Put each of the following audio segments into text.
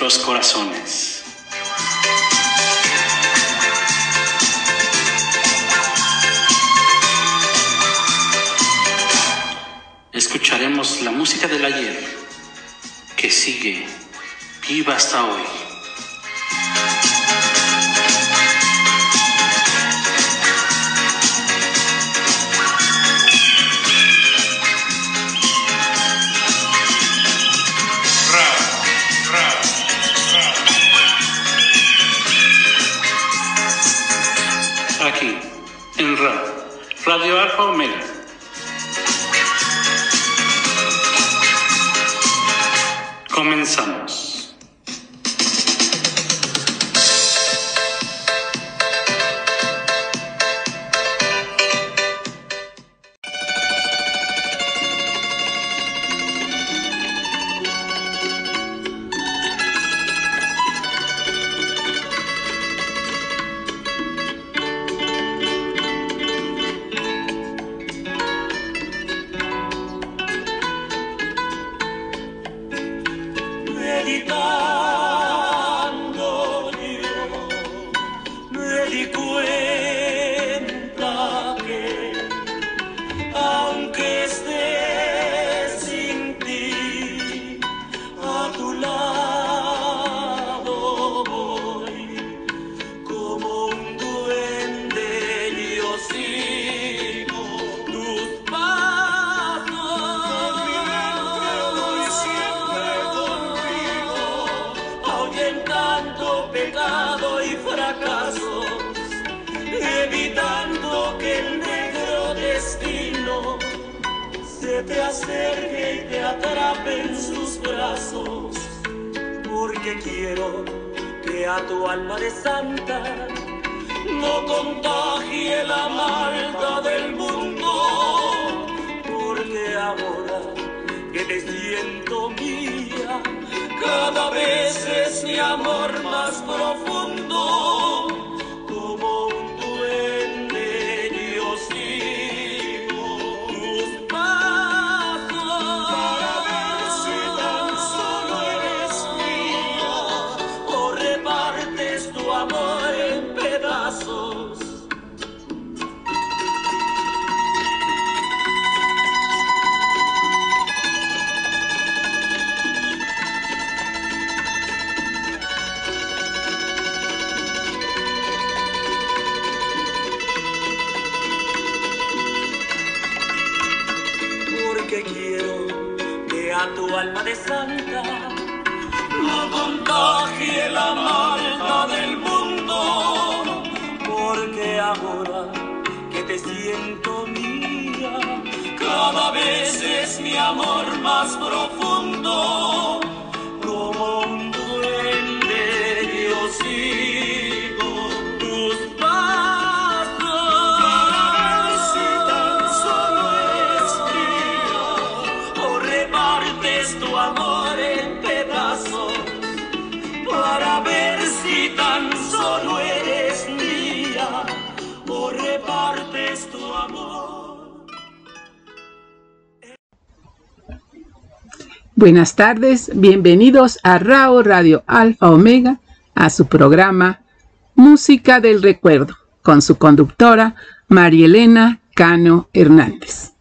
nuestros corazones. Te acerque y te atrape en sus brazos porque quiero que a tu alma de santa no contagie la maldad del mundo, porque ahora que te siento mía, cada vez es mi amor más profundo, mi amor más profundo, Buenas tardes, bienvenidos a RAO Radio Alfa Omega, a su programa Música del Recuerdo, con su conductora María Elena Cano Hernández.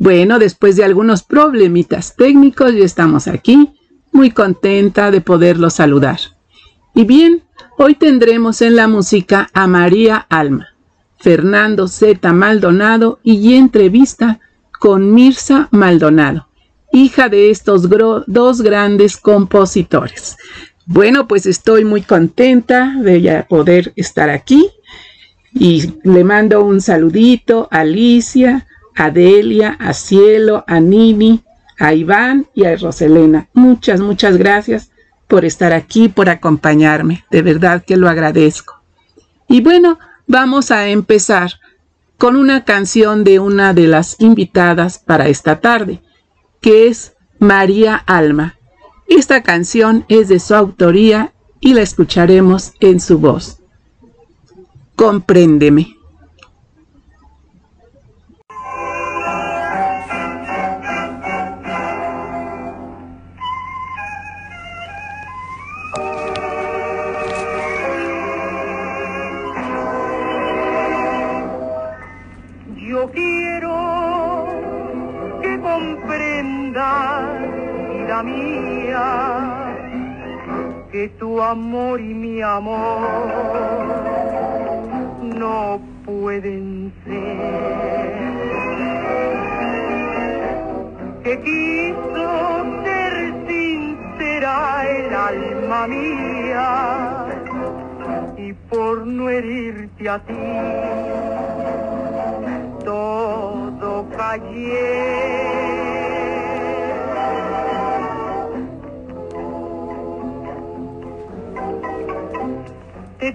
Bueno, después de algunos problemitas técnicos, ya estamos aquí, muy contenta de poderlos saludar. Y bien, hoy tendremos en la música a María Alma, Fernando Z. Maldonado y entrevista con Mirza Maldonado hija de estos dos grandes compositores. Bueno, pues estoy muy contenta de ya poder estar aquí y le mando un saludito a Alicia, a Delia, a Cielo, a Nini, a Iván y a Roselena. Muchas, muchas gracias por estar aquí, por acompañarme. De verdad que lo agradezco. Y bueno, vamos a empezar con una canción de una de las invitadas para esta tarde, que es María Alma. Esta canción es de su autoría y la escucharemos en su voz. Compréndeme. Amor y mi amor no pueden ser. Que quiso ser sincera el alma mía y por no herirte a ti todo callé.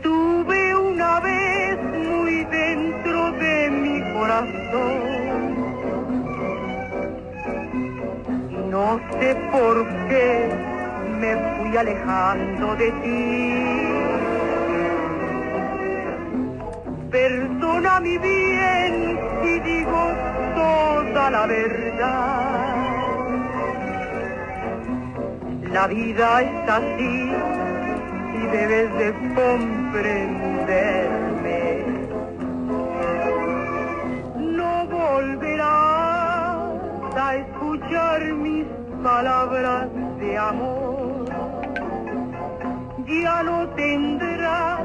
Tuve una vez muy dentro de mi corazón. No sé por qué me fui alejando de ti. Perdona mi bien si digo toda la verdad. La vida es así debes de comprenderme. No volverás a escuchar mis palabras de amor. Ya no tendrás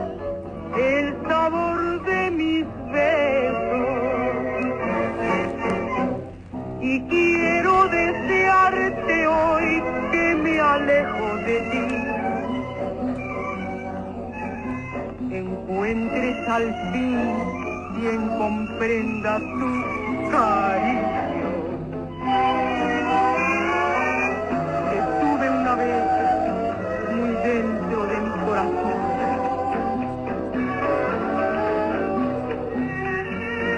el sabor de mis besos. Y quiero desearte hoy que me alejo de ti encuentres al fin quien comprenda tu cariño. Estuve una vez muy dentro de mi corazón.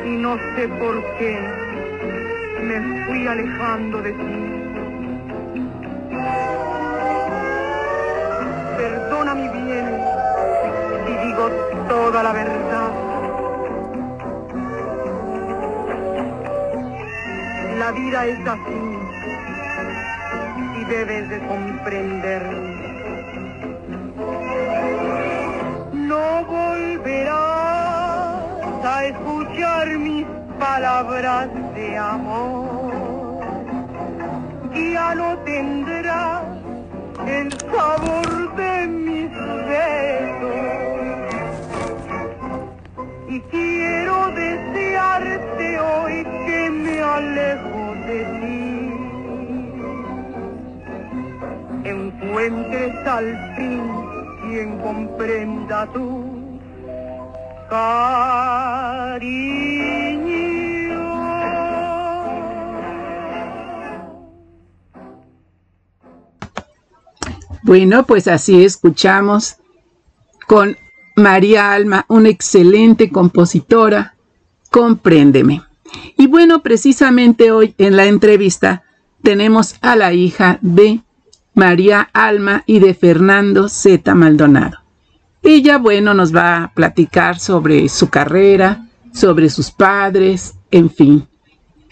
Y no sé por qué me fui alejando de ti. Perdona mi bien toda la verdad. La vida es así y debes de comprender. No volverás a escuchar mis palabras de amor. Ya no tendrás el sabor de mis besos desearte hoy que me alejo de ti. Encuentres al fin quien comprenda tu cariño. Bueno, pues así escuchamos con María Alma, una excelente compositora, compréndeme. Y bueno, precisamente hoy en la entrevista tenemos a la hija de María Alma y de Fernando Z. Maldonado. Ella, bueno, nos va a platicar sobre su carrera, sobre sus padres, en fin.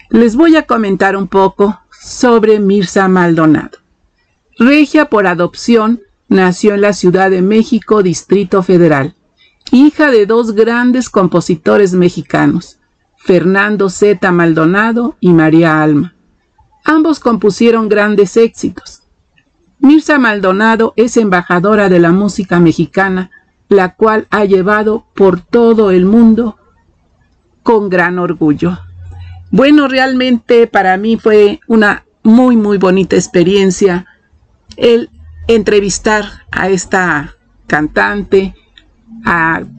Les voy a comentar un poco sobre Mirza Maldonado. Regia por adopción, nació en la Ciudad de México, Distrito Federal hija de dos grandes compositores mexicanos, Fernando Z. Maldonado y María Alma. Ambos compusieron grandes éxitos. Mirza Maldonado es embajadora de la música mexicana, la cual ha llevado por todo el mundo con gran orgullo. Bueno, realmente para mí fue una muy, muy bonita experiencia el entrevistar a esta cantante,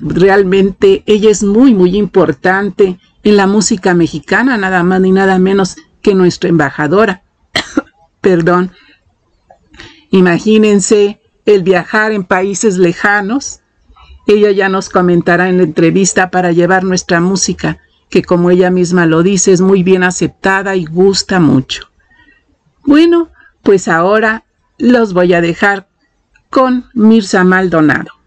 realmente ella es muy, muy importante en la música mexicana, nada más ni nada menos que nuestra embajadora. perdón. Imagínense el viajar en países lejanos. Ella ya nos comentará en la entrevista para llevar nuestra música, que como ella misma lo dice, es muy bien aceptada y gusta mucho. Bueno, pues ahora los voy a dejar con Mirza Maldonado.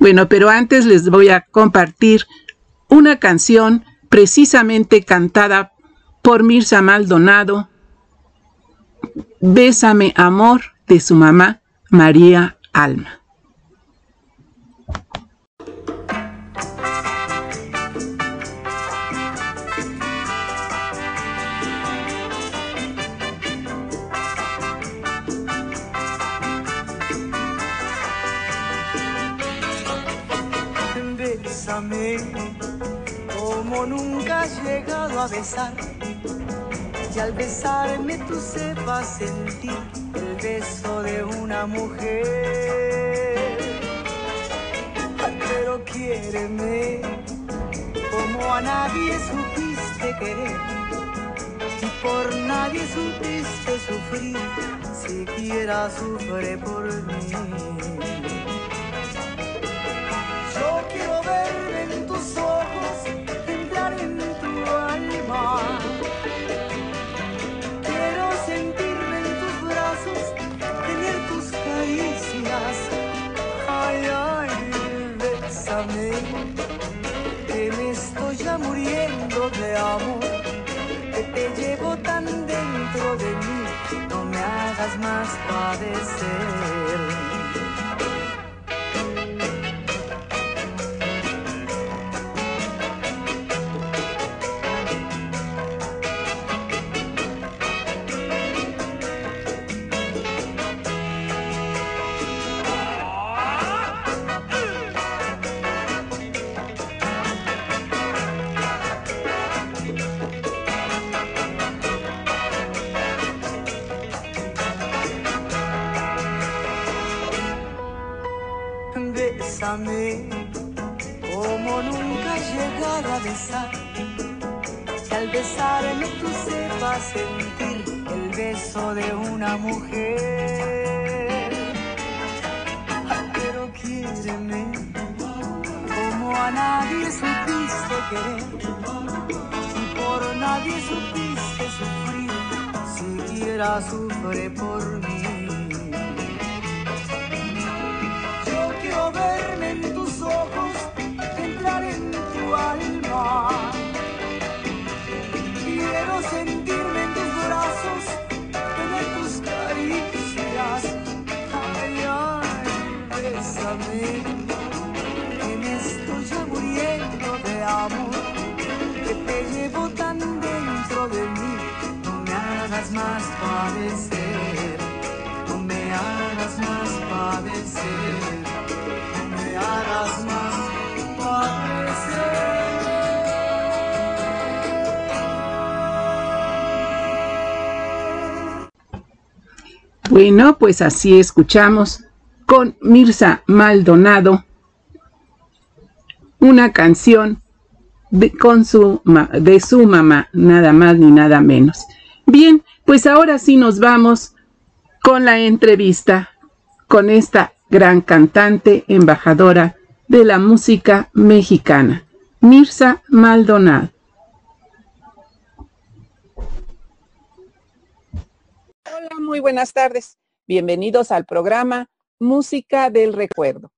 Bueno, pero antes les voy a compartir una canción precisamente cantada por Mirza Maldonado, Bésame Amor, de su mamá María Alma. Como nunca has llegado a besar. Y al besarme tú sepas sentir el beso de una mujer. Pero quiéreme como a nadie supiste querer. Y por nadie supiste sufrir, siquiera sufre por mí. Yo quiero ver en tus ojos, entrar en tu alma. Quiero sentirme en tus brazos, tener tus caricias. Ay, ay, bésame, que me estoy ya muriendo de amor. Que te llevo tan dentro de mí, no me hagas más padecer. Bueno, pues así escuchamos con Mirza Maldonado una canción de, su, de su mamá, nada más ni nada menos. Bien, pues ahora sí nos vamos con la entrevista con esta gran cantante, embajadora de la música mexicana, Mirza Maldonado. Hola, muy buenas tardes. Bienvenidos al programa Música del Recuerdo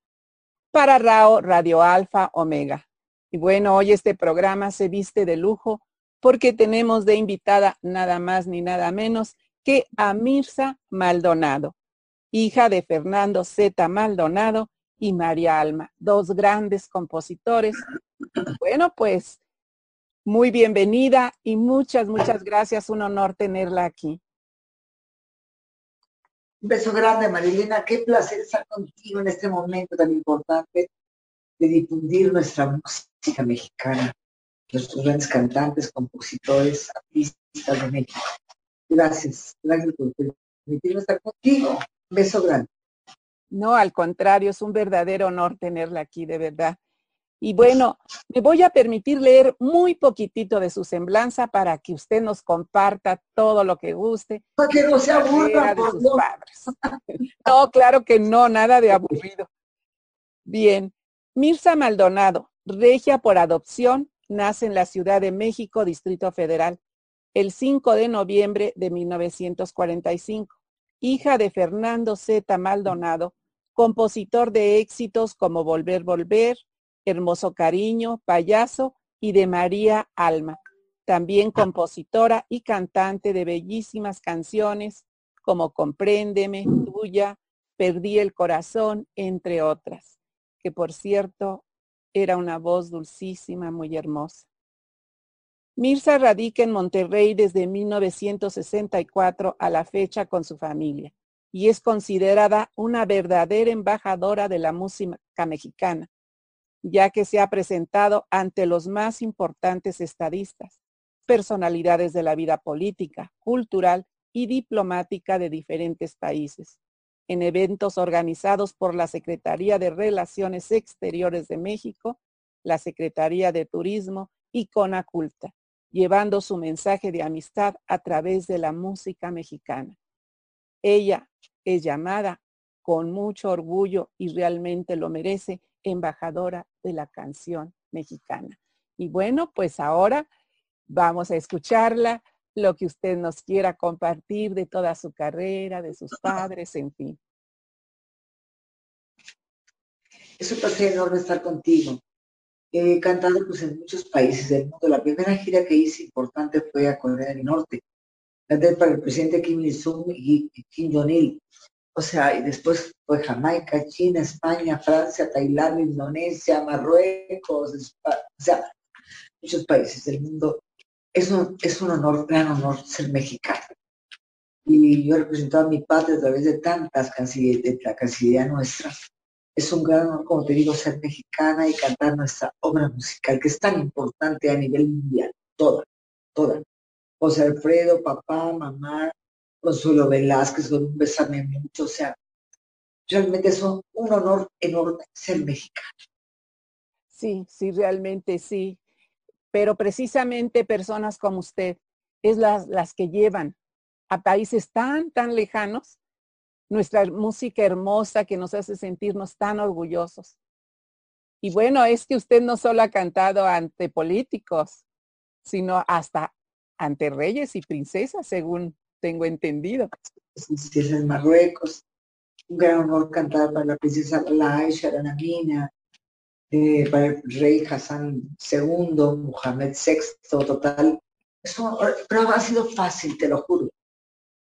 para RAO Radio Alfa Omega. Y bueno, hoy este programa se viste de lujo porque tenemos de invitada nada más ni nada menos que a Mirza Maldonado hija de Fernando Z. Maldonado y María Alma, dos grandes compositores. Bueno, pues muy bienvenida y muchas, muchas gracias. Un honor tenerla aquí. Un beso grande, Marilena. Qué placer estar contigo en este momento tan importante de difundir nuestra música mexicana, nuestros grandes cantantes, compositores, artistas de México. Gracias, gracias por permitirme estar contigo. Beso grande. No, al contrario, es un verdadero honor tenerla aquí, de verdad. Y bueno, me voy a permitir leer muy poquitito de su semblanza para que usted nos comparta todo lo que guste. Para que no se aburra, de sus padres. No, claro que no, nada de aburrido. Bien, Mirza Maldonado, regia por adopción, nace en la Ciudad de México, Distrito Federal, el 5 de noviembre de 1945, hija de Fernando Z. Maldonado, compositor de éxitos como Volver, Volver, Hermoso Cariño, Payaso y de María Alma, también compositora y cantante de bellísimas canciones como Compréndeme, Tuya, Perdí el Corazón, entre otras, que por cierto era una voz dulcísima, muy hermosa. Mirza radica en Monterrey desde 1964 a la fecha con su familia y es considerada una verdadera embajadora de la música mexicana, ya que se ha presentado ante los más importantes estadistas, personalidades de la vida política, cultural y diplomática de diferentes países, en eventos organizados por la Secretaría de Relaciones Exteriores de México, la Secretaría de Turismo y Conaculta, llevando su mensaje de amistad a través de la música mexicana. Ella es llamada con mucho orgullo y realmente lo merece embajadora de la canción mexicana. Y bueno, pues ahora vamos a escucharla, lo que usted nos quiera compartir de toda su carrera, de sus padres, en fin. Es un placer enorme estar contigo. He cantado pues, en muchos países del mundo. La primera gira que hice importante fue a Corea del Norte. Canté para el presidente Kim Il-sung y Kim Jong-il o sea, y después fue Jamaica, China, España, Francia, Tailandia, Indonesia, Marruecos, o sea, muchos países del mundo. Es un, es un honor, gran honor ser mexicano. Y yo he representado a mi padre a través de tantas cancillerías, de la Cancillería nuestra. Es un gran honor, como te digo, ser mexicana y cantar nuestra obra musical, que es tan importante a nivel mundial, toda, toda. José Alfredo, papá, mamá, Consuelo Velázquez, con un besame mucho, o sea, realmente es un, honor enorme ser mexicano. Sí, sí, realmente sí. Pero precisamente personas como usted es las, las que llevan a países tan, tan lejanos nuestra música hermosa que nos hace sentirnos tan orgullosos. Y bueno, es que usted no solo ha cantado ante políticos, sino hasta ante reyes y princesas, según tengo entendido. En Marruecos. Un gran honor cantar para la princesa Laisha Aranamina, eh, para el rey Hassan II, Mohamed VI, total. Eso, pero ha sido fácil, te lo juro,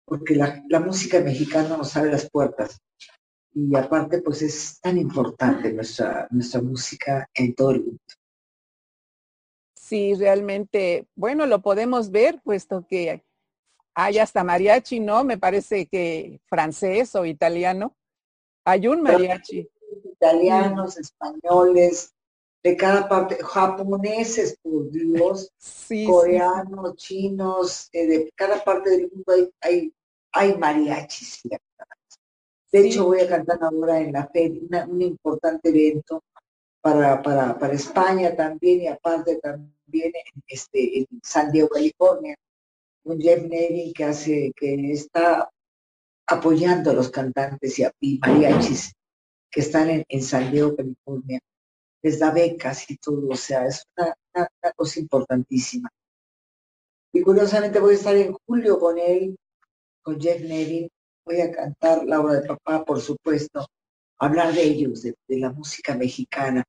porque la, la música mexicana nos abre las puertas. Y aparte, pues es tan importante nuestra, nuestra música en todo el mundo. Sí, realmente, bueno, lo podemos ver, puesto que hay hasta mariachi, ¿no? Me parece que francés o italiano. Hay un mariachi. Italianos, españoles, de cada parte, japoneses, por Dios, coreanos, chinos, eh, de cada parte del mundo hay, hay, hay mariachis. De hecho, voy a cantar ahora en la feria, un importante evento para, para, para España también y aparte también en, este, en San Diego, California un Jeff Nevin que hace, que está apoyando a los cantantes y, mariachis que están en, San Diego, California. Les da becas y todo, o sea, es una, cosa importantísima. Y curiosamente voy a estar en julio con él, con Jeff Nevin, voy a cantar la obra de papá, por supuesto, hablar de ellos, de, de la música mexicana.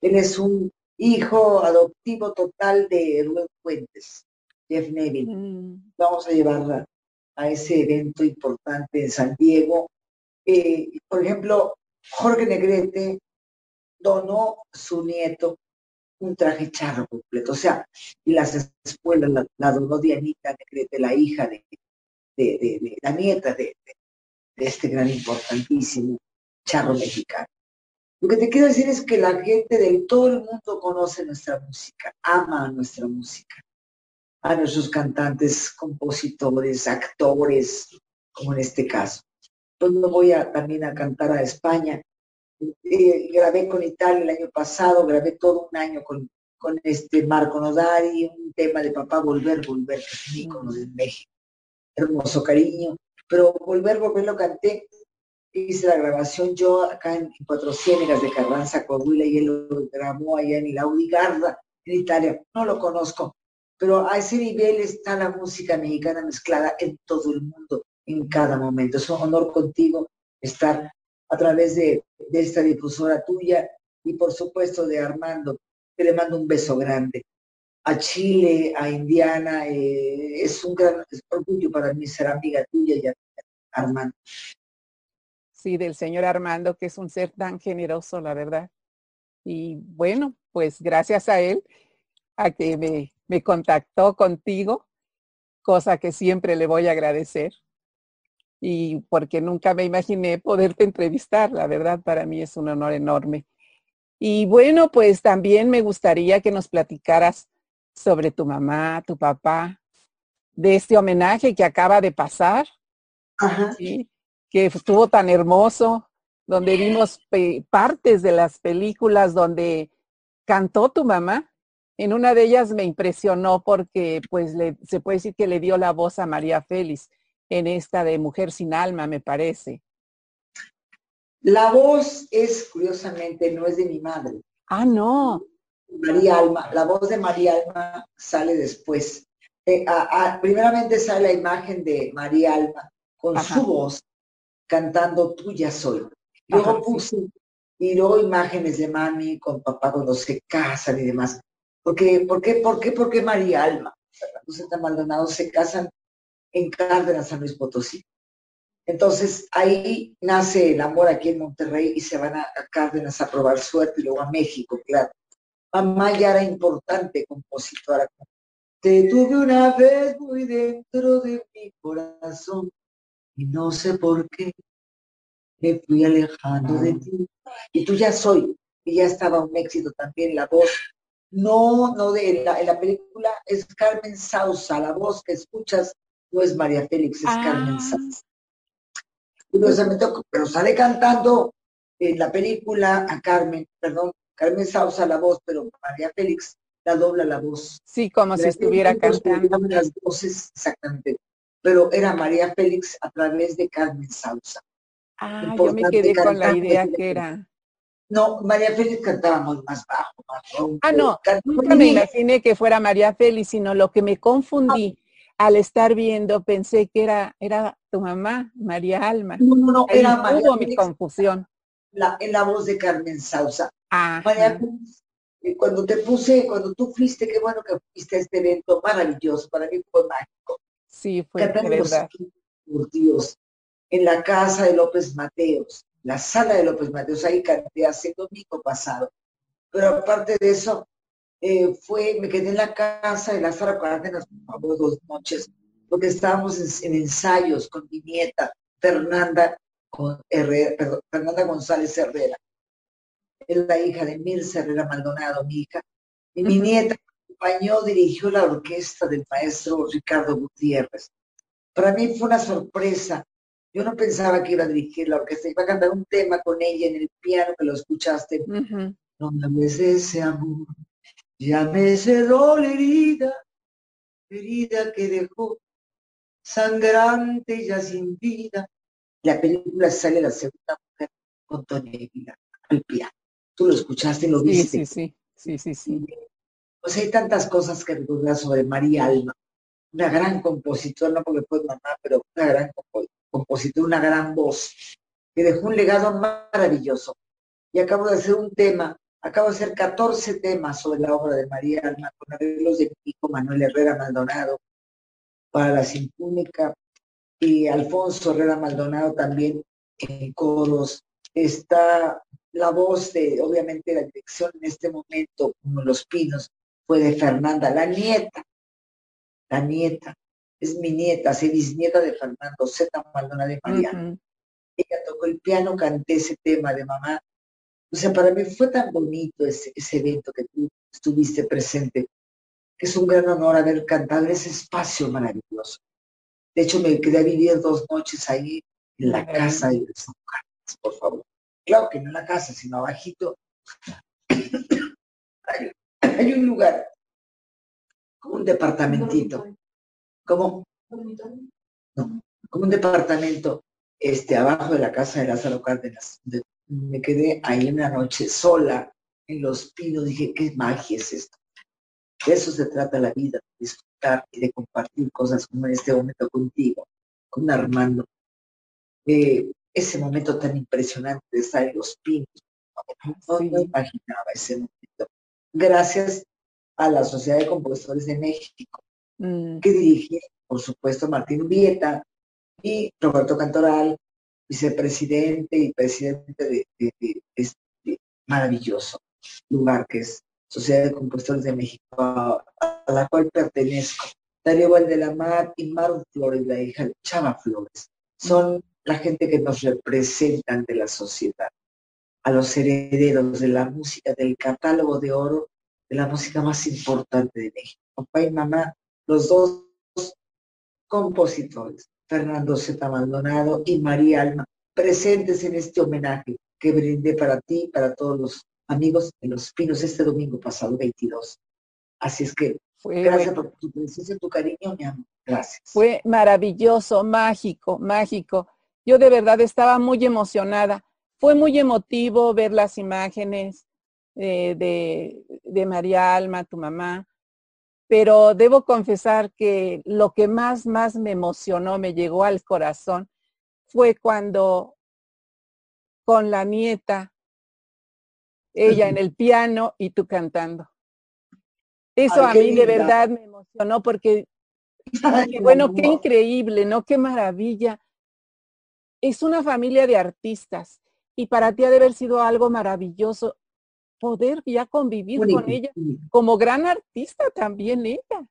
Él es un hijo adoptivo total de Rubén Fuentes. Jeff Neville. Mm. Vamos a llevarla a ese evento importante en San Diego. Eh, por ejemplo, Jorge Negrete donó su nieto un traje charro completo, o sea, y las escuelas la, donó Dianita Negrete, la hija de, de, la nieta de, este gran importantísimo charro mexicano. Lo que te quiero decir es que la gente de todo el mundo conoce nuestra música, ama nuestra música a nuestros cantantes, compositores, actores, como en este caso. pues no voy a, también a cantar a España. Eh, grabé con Italia el año pasado, grabé todo un año con, con este Marco Nodari, un tema de Papá Volver, Volver, que es de México. Hermoso cariño. Pero Volver, Volver lo canté, hice la grabación yo acá en, Cuatro Ciénegas de Carranza, Coahuila, y él lo grabó allá en el Audigarda, en Italia. No lo conozco, pero a ese nivel está la música mexicana mezclada en todo el mundo, en cada momento. Es un honor contigo estar a través de, esta difusora tuya y por supuesto de Armando, que le mando un beso grande. A Chile, a Indiana, eh, es un gran orgullo para mí ser amiga tuya y Armando. Sí, del señor Armando, que es un ser tan generoso, la verdad. Y bueno, pues gracias a él, a que me me contactó contigo, cosa que siempre le voy a agradecer. Y porque nunca me imaginé poderte entrevistar, la verdad para mí es un honor enorme. Y bueno, pues también me gustaría que nos platicaras sobre tu mamá, tu papá, de este homenaje que acaba de pasar, que estuvo tan hermoso, donde vimos partes de las películas donde cantó tu mamá en una de ellas me impresionó porque pues se puede decir que le dio la voz a María Félix en esta de Mujer sin alma, me parece. La voz es, curiosamente, no es de mi madre. Ah, no. María Alma, la voz de María Alma sale después. Eh, primeramente sale la imagen de María Alma con su voz cantando Tuya soy. Luego puse, y luego imágenes de mami con papá cuando se casan y demás. Porque, ¿Por qué? ¿Por qué? Porque María Alma, Fernando Maldonado se casan en Cárdenas, San Luis Potosí. Entonces ahí nace el amor aquí en Monterrey y se van a, Cárdenas a probar suerte y luego a México, claro. Mamá ya era importante compositora. Te tuve una vez muy dentro de mi corazón y no sé por qué me fui alejando de ti. Y tú ya soy, y ya estaba un éxito también la voz no, no, de la, en la película es Carmen Sausa, la voz que escuchas no es María Félix, es Carmen ah. Sausa. pero sale cantando en la película a Carmen, perdón, Carmen Sausa la voz, pero María Félix la dobla la voz. Sí, como si estuviera cantando. Las voces, exactamente. Pero era María Félix a través de Carmen Sausa. Ah, yo me quedé con la idea que era. No, María Félix cantábamos más bajo, más ronco. Ah, no, nunca me imaginé que fuera María Félix, sino lo que me confundí al estar viendo, pensé que era, era tu mamá, María Alma. No, no, no, era María mi confusión. La, en la voz de Carmen Sausa. María Félix, cuando te puse, cuando tú fuiste, qué bueno que fuiste a este evento maravilloso, para mí fue mágico. Sí, fue verdad. Por Dios, en la casa de López Mateos la sala de López Mateos, ahí canté hace domingo pasado. Pero aparte de eso, eh, fue, me quedé en la casa de la sala Cárdenas por dos noches, porque estábamos en, ensayos con mi nieta, Fernanda, con Fernanda González Herrera. Es la hija de Mirza Herrera Maldonado, mi hija. Y mi nieta acompañó, dirigió la orquesta del maestro Ricardo Gutiérrez. Para mí fue una sorpresa yo no pensaba que iba a dirigir la orquesta, iba a cantar un tema con ella en el piano, que lo escuchaste. No me ese amor, ya me cerró la herida, herida que dejó sangrante ya sin vida. La película sale la segunda mujer con Tony al piano. Tú lo escuchaste, lo viste. Sí, sí, sí, sí, sí. Pues hay tantas cosas que recordar sobre María Alma, una gran compositora, no porque fue mamá, pero una gran compositora compositor, una gran voz, que dejó un legado maravilloso. Y acabo de hacer un tema, acabo de hacer 14 temas sobre la obra de María Alma, con arreglos de hijo Manuel Herrera Maldonado, para la Sinfónica, y Alfonso Herrera Maldonado también en coros. Está la voz de, obviamente, la dirección en este momento, como Los Pinos, fue de Fernanda, la nieta, la nieta es mi nieta, es bisnieta de Fernando Z. Maldonado de Mariano. Ella tocó el piano, canté ese tema de mamá. O sea, para mí fue tan bonito ese, evento que tú estuviste presente, que es un gran honor haber cantado en ese espacio maravilloso. De hecho, me quedé a vivir dos noches ahí en la casa de los por favor. Claro que no en la casa, sino abajito. hay, hay un lugar, como un departamentito, como, no, como un departamento este, abajo de la casa de Lázaro Cárdenas. me quedé ahí una noche sola en los pinos, dije, ¿qué magia es esto? De eso se trata la vida, de disfrutar y de compartir cosas como en este momento contigo, con Armando. Eh, ese momento tan impresionante de estar en los pinos, no, me imaginaba ese momento. Gracias a la Sociedad de Compositores de México, mm. que dirige, por supuesto, Martín Vieta y Roberto Cantoral, vicepresidente y presidente de, este maravilloso lugar que es Sociedad de Compositores de México, a, la cual pertenezco. Darío Mar y Maru Flores, la hija Chava Flores, son la gente que nos representa ante la sociedad, a los herederos de la música, del catálogo de oro de la música más importante de México. Papá y mamá, los dos compositores, Fernando Z. Maldonado y María Alma, presentes en este homenaje que brindé para ti y para todos los amigos de Los Pinos este domingo pasado, 22. Así es que gracias por tu presencia, tu cariño, mi amor. Gracias. Fue maravilloso, mágico, mágico. Yo de verdad estaba muy emocionada. Fue muy emotivo ver las imágenes eh, de, de María Alma, tu mamá, pero debo confesar que lo que más, más me emocionó, me llegó al corazón, fue cuando con la nieta ella en el piano y tú cantando. Eso a mí de verdad me emocionó porque, bueno, qué increíble, ¿no? Qué maravilla. Es una familia de artistas y para ti ha de haber sido algo maravilloso poder ya convivir con ella como gran artista también ella.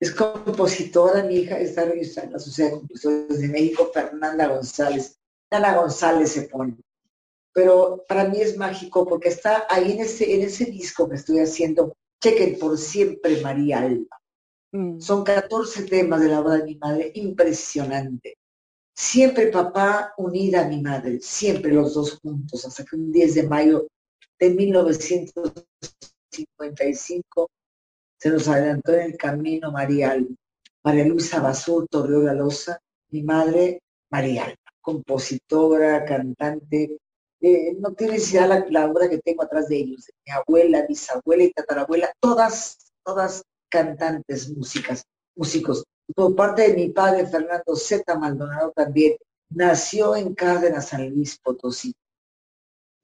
Es compositora, mi hija está registrada en la Sociedad de Compositores de México, Fernanda González. Ana González se pone pero para mí es mágico porque está ahí en ese, en ese disco que estoy haciendo, chequen por siempre María Alba. Mm. Son 14 temas de la obra de mi madre, impresionante. Siempre papá unida a mi madre, siempre los dos juntos, hasta que un 10 de mayo de 1955 se nos adelantó en el camino María Alba. María Luisa Basur, Torreola Loza, mi madre María Alba, compositora, cantante, eh, no tienes idea la, la, obra que tengo atrás de ellos, mi abuela, bisabuela y tatarabuela, todas, todas cantantes, músicas, músicos. Por parte de mi padre, Fernando Z. Maldonado también, nació en Cárdenas, San Luis Potosí.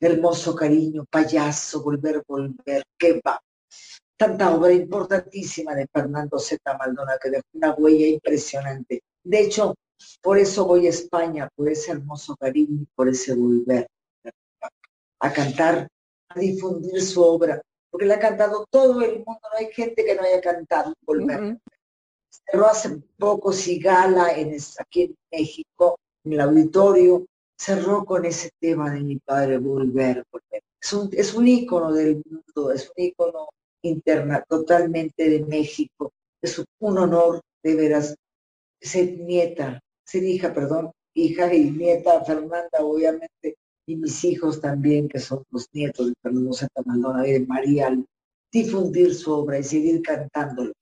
Hermoso cariño, payaso, volver, volver, qué va. Tanta obra importantísima de Fernando Z. Maldonado que dejó una huella impresionante. De hecho, por eso voy a España, por ese hermoso cariño por ese volver a cantar, a difundir su obra, porque la ha cantado todo el mundo, no hay gente que no haya cantado Volver. Cerró hace poco Sigala en, aquí en México, en el auditorio, cerró con ese tema de mi padre, Volver, Volver. Es un, es un ícono del mundo, es un ícono interna, totalmente de México. Es un honor, de veras, ser nieta, ser hija, perdón, hija y nieta, Fernanda, obviamente, y mis hijos también, que son los nietos de Fernando Santa Maldonado y de María, difundir su obra y seguir cantándolo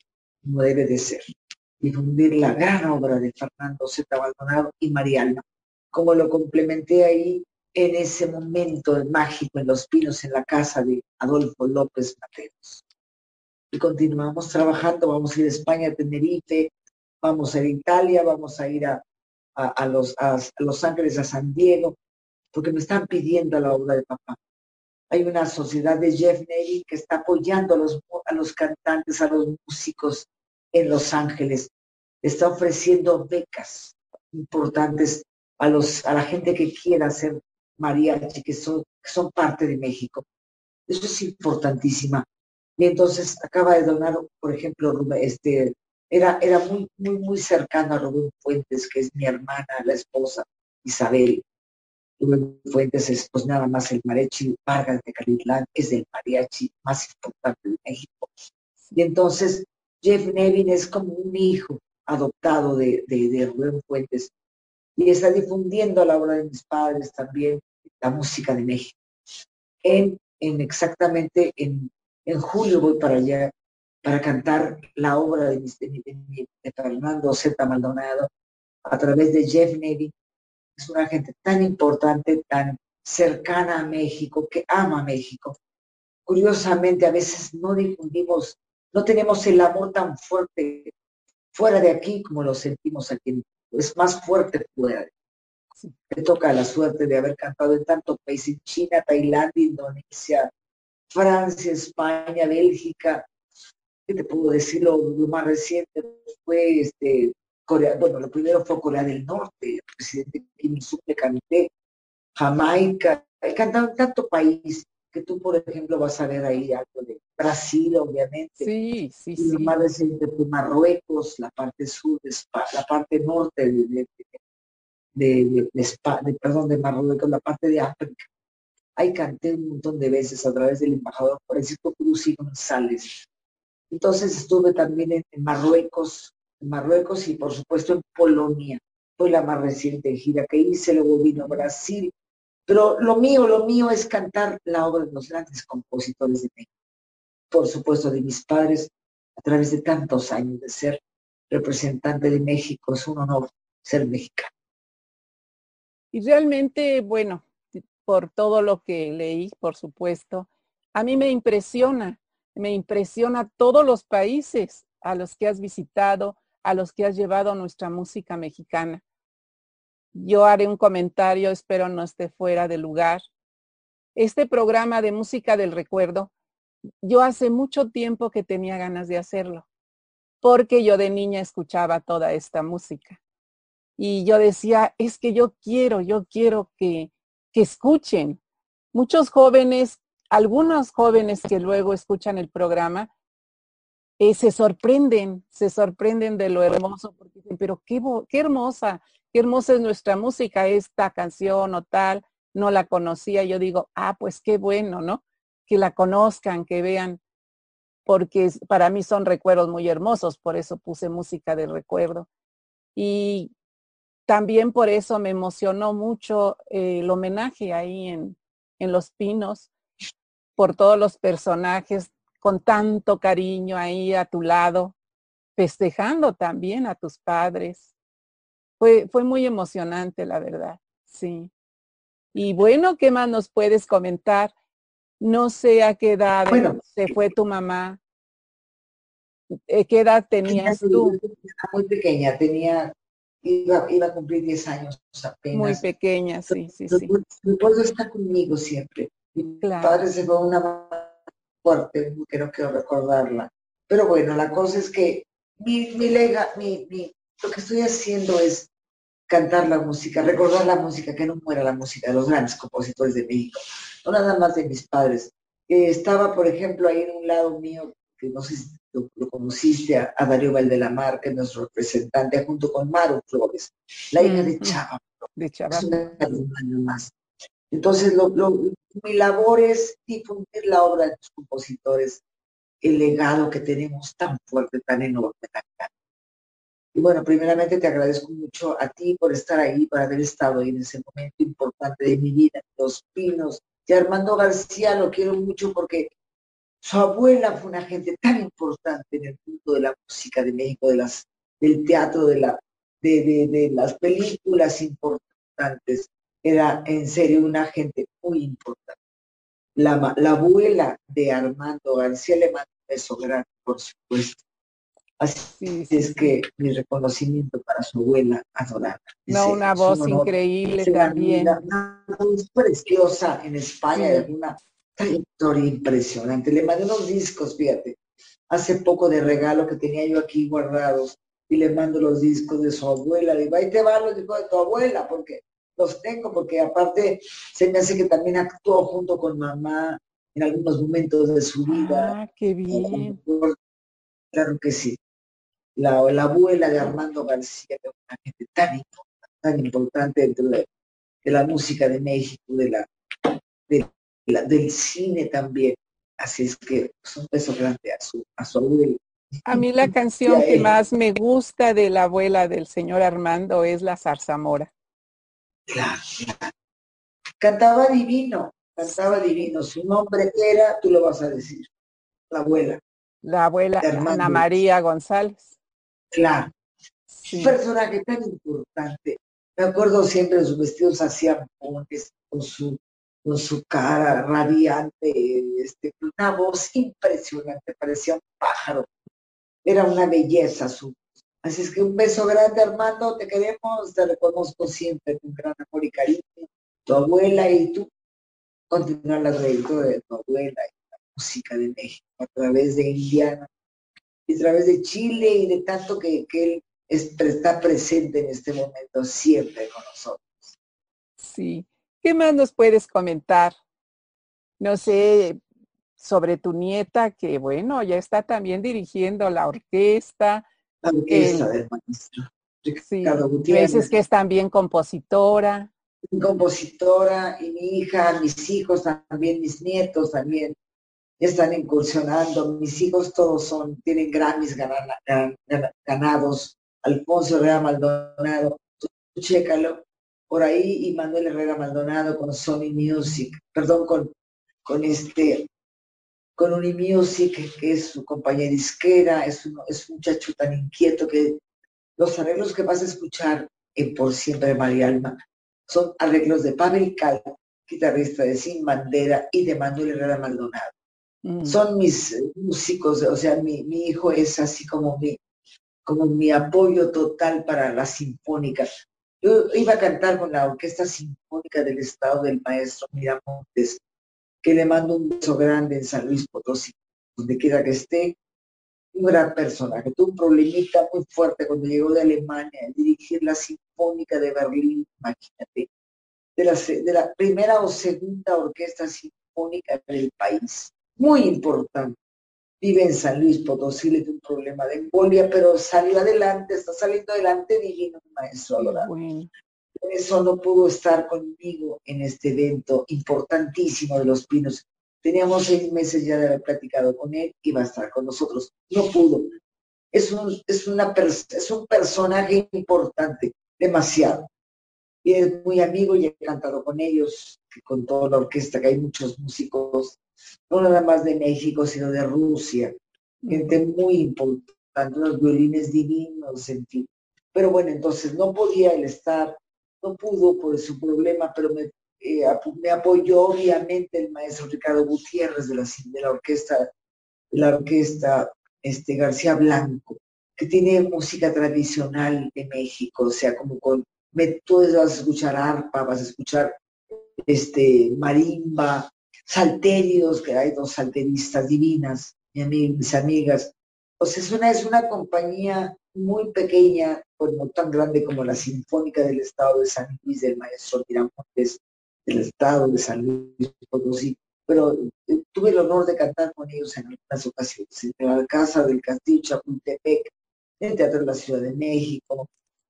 como debe de ser. Difundir la gran obra de Fernando Zeta Maldonado y María como lo complementé ahí en ese momento mágico en Los Pinos, en la casa de Adolfo López Mateos. Y continuamos trabajando, vamos a ir a España, a Tenerife, vamos a ir a Italia, vamos a ir a, a, los, a Los Ángeles, a San Diego, porque me están pidiendo la obra de papá. Hay una sociedad de Jeff Neville que está apoyando a los, a los cantantes, a los músicos en Los Ángeles. Está ofreciendo becas importantes a, los, a la gente que quiera ser mariachi, que son, que son parte de México. Eso es importantísima. Y entonces acaba de donar, por ejemplo, este, era, era muy, muy, muy cercano a Rubén Fuentes, que es mi hermana, la esposa, Isabel. Fuentes es pues nada más el mariachi Vargas de Calitlán, es el mariachi más importante de México. Y entonces Jeff Nevin es como un hijo adoptado de, Rubén Fuentes. y está difundiendo la obra de mis padres también, la música de México. En, en exactamente en, julio voy para allá para cantar la obra de, de, Fernando Z. Maldonado a través de Jeff Nevy. Es una gente tan importante, tan cercana a México, que ama a México. Curiosamente, a veces no difundimos, no tenemos el amor tan fuerte fuera de aquí como lo sentimos aquí. Es más fuerte fuera. Me toca la suerte de haber cantado en tanto país, en China, Tailandia, Indonesia, Francia, España, Bélgica. ¿Qué te puedo decir? Lo, más reciente fue este, Corea, bueno, lo primero fue Corea del Norte, el presidente Kim Il-sung le canté, Jamaica, he cantado en tanto país que tú, por ejemplo, vas a ver ahí algo de Brasil, obviamente. Sí, sí, sí. más reciente fue Marruecos, la parte sur de la parte norte de, de, de, perdón, de Marruecos, la parte de África. Ahí canté un montón de veces a través del embajador Francisco Cruz y González. Entonces estuve también en, Marruecos, en Marruecos y por supuesto en Polonia. Fue la más reciente gira que hice, luego vino Brasil. Pero lo mío, lo mío es cantar la obra de los grandes compositores de México. Por supuesto, de mis padres, a través de tantos años de ser representante de México. Es un honor ser mexicano. Y realmente, bueno, por todo lo que leí, por supuesto, a mí me impresiona, me impresiona todos los países a los que has visitado, a los que has llevado nuestra música mexicana. Yo haré un comentario, espero no esté fuera de lugar. Este programa de música del recuerdo, yo hace mucho tiempo que tenía ganas de hacerlo, porque yo de niña escuchaba toda esta música. Y yo decía, es que yo quiero, yo quiero que, que escuchen. Muchos jóvenes, algunos jóvenes que luego escuchan el programa, eh, se sorprenden, se sorprenden de lo hermoso, porque dicen, pero qué, qué hermosa, qué hermosa es nuestra música, esta canción o tal, no la conocía. Yo digo, ah, pues qué bueno, ¿no? Que la conozcan, que vean, porque para mí son recuerdos muy hermosos, por eso puse música de recuerdo. Y también por eso me emocionó mucho eh, el homenaje ahí en, en Los Pinos, por todos los personajes con tanto cariño ahí a tu lado, festejando también a tus padres. Fue, fue muy emocionante, la verdad, sí. Y bueno, ¿qué más nos puedes comentar? No sé a qué edad se fue tu mamá. Eh, ¿Qué edad tenías tú? Muy pequeña, tenía iba, iba a cumplir 10 años apenas. Muy pequeña, sí, sí, sí. Mi pueblo está conmigo siempre. Mi padre se fue una fuerte, que no quiero recordarla. Pero bueno, la cosa es que mi, mi lega, mi, mi, lo que estoy haciendo es cantar la música, recordar la música, que no muera la música de los grandes compositores de México, no nada más de mis padres. estaba, por ejemplo, ahí en un lado mío, que no sé si lo, conociste a, Darío Valdelamar, que es nuestro representante, junto con Maru Flores, la hija de Chava. De Chava. más. Entonces, mi labor es difundir la obra de los compositores, el legado que tenemos tan fuerte, tan enorme, tan grande. Y bueno, primeramente te agradezco mucho a ti por estar ahí, por haber estado ahí en ese momento importante de mi vida, Los Pinos. Y Armando García lo quiero mucho porque su abuela fue una gente tan importante en el mundo de la música de México, del teatro, de, las películas importantes. Era en serio una gente muy importante. La, la abuela de Armando García le mandó un beso grande, por supuesto. Así es que mi reconocimiento para su abuela adorada. No, una voz increíble también. Una, voz preciosa en España, de una trayectoria impresionante. Le mandé unos discos, fíjate, hace poco de regalo que tenía yo aquí guardados y le mando los discos de su abuela. Digo, ahí te van los discos de tu abuela, porque los tengo, porque aparte se me hace que también actuó junto con mamá en algunos momentos de su vida. Ah, qué bien. Claro que sí. La, la abuela de Armando García, una gente tan importante, tan importante dentro de, la música de México, de la, de del cine también. Así es que es un beso grande a su, a su abuelo. A mí la canción que más me gusta de la abuela del señor Armando es La Zarzamora. Claro. Cantaba divino, cantaba divino. Su nombre era, tú lo vas a decir, la abuela. La abuela Ana María González. Claro. Un personaje tan importante. Me acuerdo siempre de sus vestidos hacían con su, con su cara radiante, este, una voz impresionante, parecía un pájaro. Era una belleza su. Así es que un beso grande, Armando, te queremos, te reconozco siempre con gran amor y cariño. Tu abuela y tú continuar la trayectoria de tu abuela y la música de México a través de Indiana y a través de Chile y de tanto que, que él está presente en este momento siempre con nosotros. Sí. ¿Qué más nos puedes comentar? No sé, sobre tu nieta, que bueno, ya está también dirigiendo la orquesta. La orquesta del maestro. Sí, Gutiérrez. que es también compositora. Compositora y mi hija, mis hijos también, mis nietos también están incursionando. Mis hijos todos son, tienen Grammys ganados Alfonso Herrera Maldonado, chécalo, por ahí, y Manuel Herrera Maldonado con Sony Music, perdón, con, con este, con Unimusic, que es su compañía disquera, es un, es un muchacho tan inquieto que los arreglos que vas a escuchar en Por Siempre María Alma son arreglos de Pavel Cal, guitarrista de Sin Bandera, y de Manuel Herrera Maldonado. Mm. Son mis músicos, o sea, mi, mi hijo es así como mi, como mi apoyo total para la sinfónica. Yo iba a cantar con la Orquesta Sinfónica del Estado del maestro Miramontes, que le mando un beso grande en San Luis Potosí, donde quiera que esté. Un gran personaje. Tuvo un problemita muy fuerte cuando llegó de Alemania dirigir la Sinfónica de Berlín, imagínate, de de la primera o segunda orquesta sinfónica del país. Muy importante vive en San Luis Potosí, le un problema de embolia, pero salió adelante, está saliendo adelante divino maestro Por eso no pudo estar conmigo en este evento importantísimo de los pinos. Teníamos seis meses ya de haber platicado con él, y iba a estar con nosotros. No pudo. Es un, es una, es un personaje importante, demasiado. Y es muy amigo y he cantado con ellos, con toda la orquesta, que hay muchos músicos no nada más de México, sino de Rusia. Gente muy importante, los violines divinos, en fin. Pero bueno, entonces no podía él estar, no pudo por su problema, pero me, eh, me apoyó obviamente el maestro Ricardo Gutiérrez de la, de la orquesta, de la orquesta este, García Blanco, que tiene música tradicional de México, o sea, como con, me, tú vas a escuchar arpa, vas a escuchar este, marimba, salterios, que hay dos salteristas divinas, mis amigas. Pues es una, es una compañía muy pequeña, pues no tan grande como la Sinfónica del Estado de San Luis, del maestro Miramontes, del Estado de San Luis Potosí, pero eh, tuve el honor de cantar con ellos en algunas ocasiones, en la Casa del Castillo Chapultepec, en el Teatro de la Ciudad de México.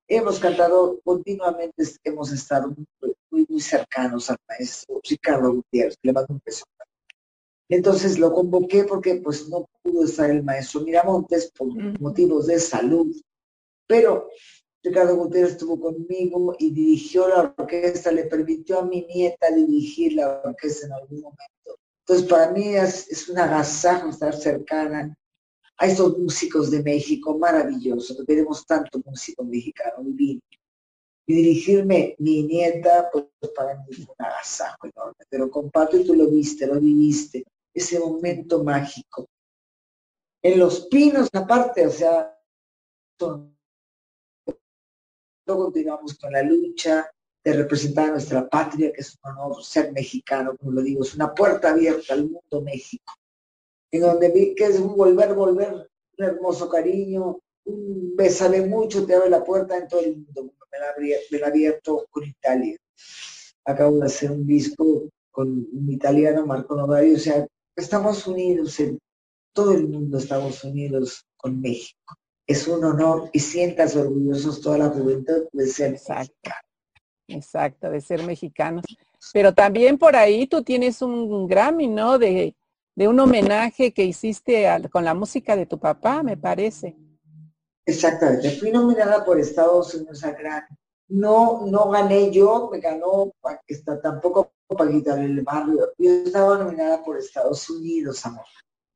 Hemos cantado continuamente, hemos estado muy, muy cercanos al maestro Ricardo Gutiérrez, le mando un beso. Entonces lo convoqué porque pues no pudo estar el maestro Miramontes por motivos de salud, pero Ricardo Gutiérrez estuvo conmigo y dirigió la orquesta, le permitió a mi nieta dirigir la orquesta en algún momento. Entonces para mí es, es un agasajo estar cercana a estos músicos de México maravillosos, tenemos tanto músico mexicano divino dirigirme mi nieta, pues para mí fue un agasajo enorme. Pero comparto y tú lo viste, lo viviste, ese momento mágico. En los pinos, aparte, o sea, luego continuamos con la lucha de representar a nuestra patria, que es un honor ser mexicano, como lo digo, es una puerta abierta al mundo México, en donde vi que es un volver, volver, un hermoso cariño, un besale mucho, te abre la puerta en todo el mundo me la, abierto con Italia. Acabo de hacer un disco con un italiano, Marco Novario, o sea, estamos unidos, en todo el mundo estamos unidos con México. Es un honor y sientas orgullosos toda la juventud de ser Exacto. Exacto, de ser mexicanos. Pero también por ahí tú tienes un Grammy, ¿no? De, de un homenaje que hiciste con la música de tu papá, me parece. Exactamente, fui nominada por Estados Unidos a Grammy. No, no gané yo, me ganó está, tampoco Paquita el barrio. Yo estaba nominada por Estados Unidos, amor.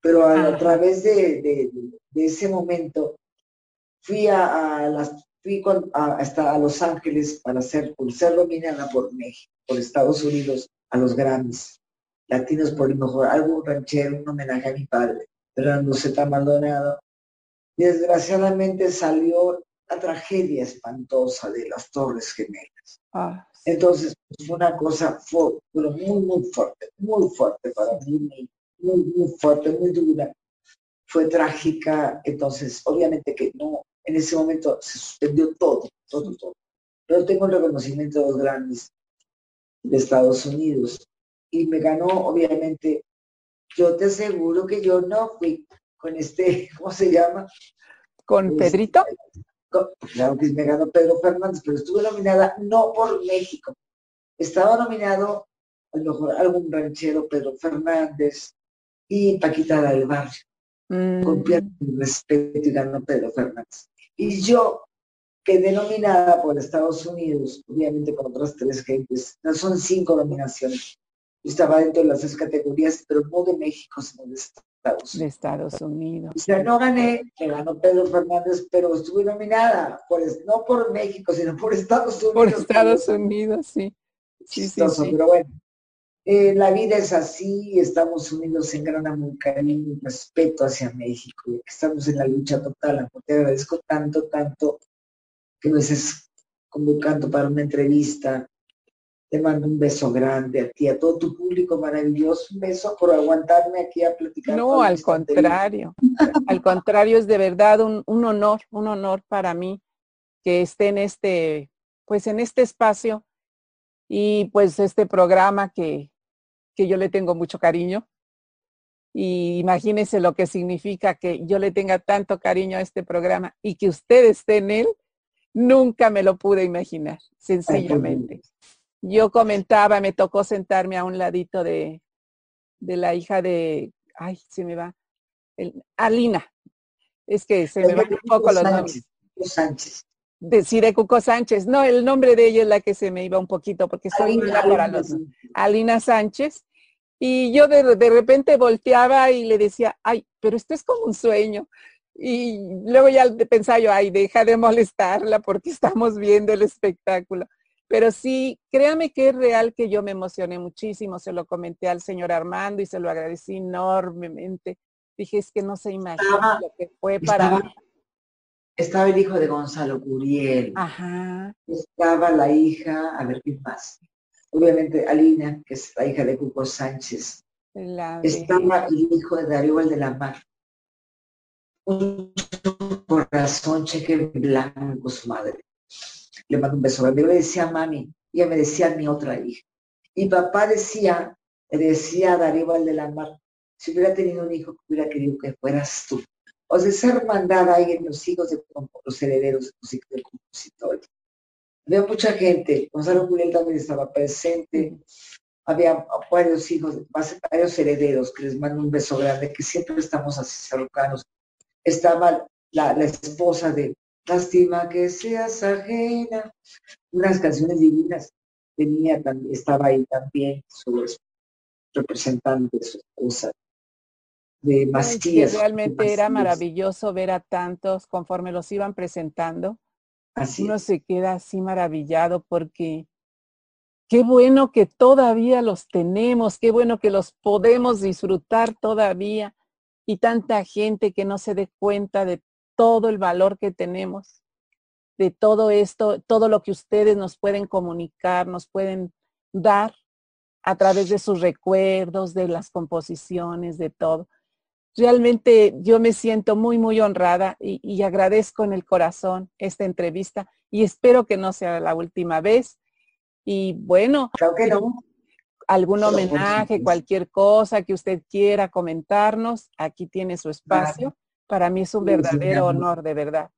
Pero a, través de, ese momento fui a, las fui hasta a Los Ángeles para ser, por ser nominada por México, por Estados Unidos, a los Grammys Latinos por el mejor álbum ranchero, un homenaje a mi padre, Fernando Z. Maldonado. Desgraciadamente salió la tragedia espantosa de las Torres Gemelas. Ah, Entonces, fue una cosa muy, muy fuerte, muy fuerte para mí, muy, muy fuerte, muy dura. Fue trágica, entonces, obviamente que no, en ese momento se suspendió todo, todo, todo. Pero tengo el reconocimiento de los grandes de Estados Unidos y me ganó, obviamente, yo te aseguro que yo no fui con este, ¿cómo se llama? ¿Con este, Pedrito? claro que me ganó Pedro Fernández, pero estuve nominada no por México. Estaba nominado a lo mejor algún ranchero Pedro Fernández y Paquita del Barrio. Con mm. respeto y ganó Pedro Fernández. Y yo quedé nominada por Estados Unidos, obviamente con otras tres gentes. No son cinco nominaciones estaba dentro de las tres categorías, pero no de México, sino de Estados Unidos. De Estados Unidos. O sea, no gané, me ganó Pedro Fernández, pero estuve nominada, por, no por México, sino por Estados Unidos. Por Estados Unidos, sí. Sí, sí, Pero bueno, eh, la vida es así, estamos unidos en gran amor, cariño y respeto hacia México, y estamos en la lucha total, te agradezco tanto, tanto que nos estés convocando para una entrevista, te mando un beso grande a ti, a todo tu público maravilloso. Un beso por aguantarme aquí a platicar. No, al contrario. al contrario, es de verdad un, honor, un honor para mí que esté en este, pues en este espacio y pues este programa que, que yo le tengo mucho cariño. Y imagínense lo que significa que yo le tenga tanto cariño a este programa y que usted esté en él. Nunca me lo pude imaginar, sencillamente. Yo comentaba, me tocó sentarme a un ladito de, de la hija de, ay, se me va, Alina. Es que se me van un poco los nombres. Sánchez. De Cuco Sánchez. No, el nombre de ella es la que se me iba un poquito, porque soy Alina, para los Alina Sánchez. Y yo de, de, repente volteaba y le decía, ay, pero esto es como un sueño. Y luego ya pensaba yo, ay, deja de molestarla porque estamos viendo el espectáculo. Pero sí, créame que es real que yo me emocioné muchísimo, se lo comenté al señor Armando y se lo agradecí enormemente. Dije, es que no se imagina lo que fue para... Estaba, el hijo de Gonzalo Curiel. Ajá. Estaba la hija, a ver qué más. Obviamente Alina, que es la hija de Cuco Sánchez. Estaba el hijo de Darío Mar. Un corazón cheque blanco su madre le mando un beso grande. Yo le decía mami, y ella me decía mi otra hija. Y papá decía, decía a Darío Mar, si hubiera tenido un hijo, hubiera querido que fueras tú. O sea, esa hermandad ahí en los hijos de los herederos del compositor. Había mucha gente, Gonzalo Julián también estaba presente, había varios hijos, varios herederos que les mando un beso grande, que siempre estamos así cercanos. Estaba la, la esposa de, Lástima que seas ajena. Unas canciones divinas. Tenía también, estaba ahí también su representante, su esposa de Mastías. realmente era maravilloso ver a tantos conforme los iban presentando. Así Uno se queda así maravillado porque qué bueno que todavía los tenemos, qué bueno que los podemos disfrutar todavía y tanta gente que no se dé cuenta de todo el valor que tenemos, de todo esto, todo lo que ustedes nos pueden comunicar, nos pueden dar a través de sus recuerdos, de las composiciones, de todo. Realmente yo me siento muy, muy honrada y, agradezco en el corazón esta entrevista y espero que no sea la última vez. Y bueno, algún homenaje, cualquier cosa que usted quiera comentarnos, aquí tiene su espacio. Para mí es un verdadero honor, de verdad.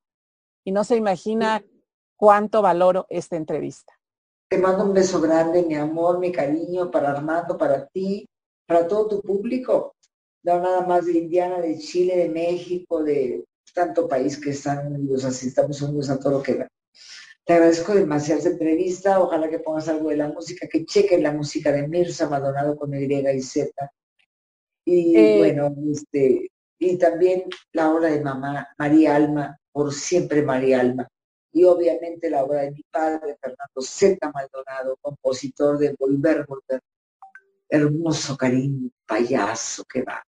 Y no se imagina cuánto valoro esta entrevista. Te mando un beso grande, mi amor, mi cariño para Armando, para ti, para todo tu público. No nada más de Indiana, de Chile, de México, de tanto país que están unidos, así estamos unidos a todo lo que da. Te agradezco demasiado esta entrevista. Ojalá que pongas algo de la música, que chequen la música de Mirza Maldonado con Y y Z. Y Eh. bueno, este, y también la obra de mamá, María Alma, por siempre María Alma. Y obviamente la obra de mi padre, Fernando Z. Maldonado, compositor de Volver, Volver. Hermoso cariño, payaso, que va.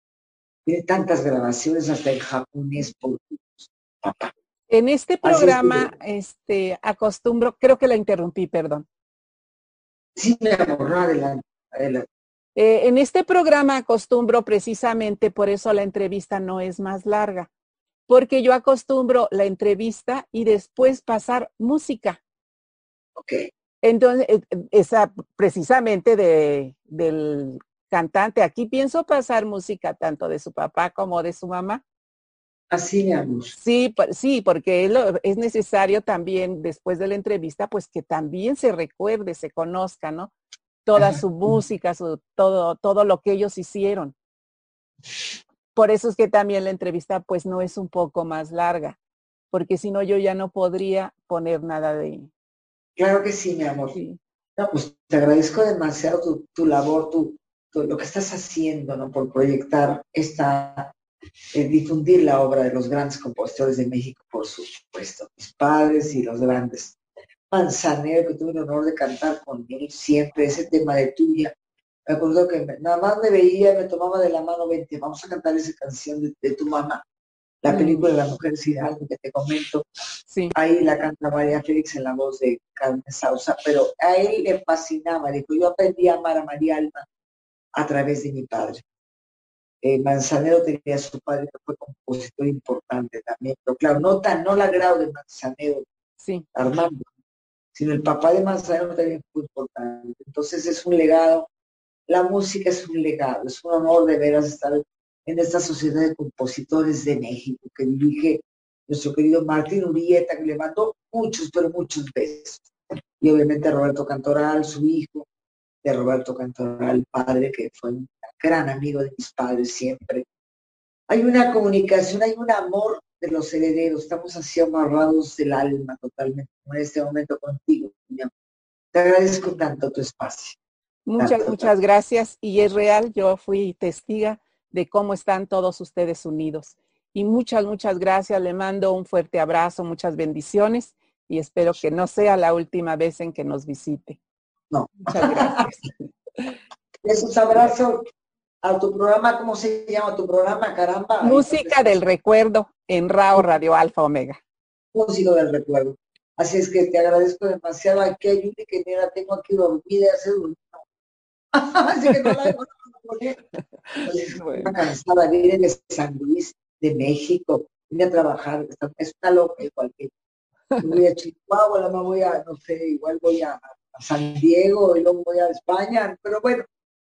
Tiene tantas grabaciones hasta en japonés por papá. En este Así es que- programa, este, acostumbro, creo que la interrumpí, perdón. Sí, mi amor, no, adelante, adelante. Eh, en este programa acostumbro precisamente, por eso la entrevista no es más larga, porque yo acostumbro la entrevista y después pasar música. Ok. Entonces, eh, esa precisamente de, del cantante, aquí pienso pasar música tanto de su papá como de su mamá. Así, mi amor. Sí, por- sí, porque es, lo- es necesario también después de la entrevista, pues que también se recuerde, se conozca, ¿no? Toda su música, su, todo, todo lo que ellos hicieron. Por eso es que también la entrevista pues no es un poco más larga, porque si no yo ya no podría poner nada de... Claro que sí, mi amor. sí. No, pues te agradezco demasiado tu, tu labor, tu, tu- lo que estás haciendo, ¿no? Por proyectar esta, eh, difundir la obra de los grandes compositores de México, por supuesto, mis padres y los grandes. Manzanero, que tuve el honor de cantar con él siempre, ese tema de tuya. Me acuerdo que me- nada más me veía, me tomaba de la mano, vente, vamos a cantar esa canción de, de tu mamá, la Mm. película de la mujer Hidalgo que te comento. Sí, Ahí la canta María Félix en la voz de Carmen Sausa, pero a él le fascinaba, dijo, yo aprendí a amar a María Alma a través de mi padre. Eh, Manzanero tenía a su padre que fue compositor importante también, pero claro, no tan, no la grado de Manzanero, sí. Armando, sino el papá de Manzanero también fue importante. Entonces es un legado, la música es un legado, es un honor de veras estar en esta sociedad de compositores de México que dirige nuestro querido Martín Urieta, que le mandó muchos, pero muchos besos. Y obviamente Roberto Cantoral, su hijo, de Roberto Cantoral, padre, que fue un gran amigo de mis padres siempre. Hay una comunicación, hay un amor de los herederos, estamos así amarrados del alma totalmente, como en este momento contigo. Te agradezco tanto tu espacio. Muchas, Tanto, muchas gracias. Y es real, yo fui testiga de cómo están todos ustedes unidos. Y muchas, muchas gracias. Le mando un fuerte abrazo, muchas bendiciones y espero que no sea la última vez en que nos visite. No. Muchas gracias. a tu programa, ¿cómo se llama tu programa? Caramba. Música del recuerdo en RAO Radio Alfa Omega. Músico del recuerdo. Así es que te agradezco demasiado. Aquí hay una que ni la tengo aquí dormida, hace durmió. Así que no la dejo poner. Bueno. Una cansada, viene de San Luis, de México, vine a trabajar, es una loca igual que voy a Chihuahua, me voy a, no sé, igual voy a, a San Diego y luego voy a España, pero bueno,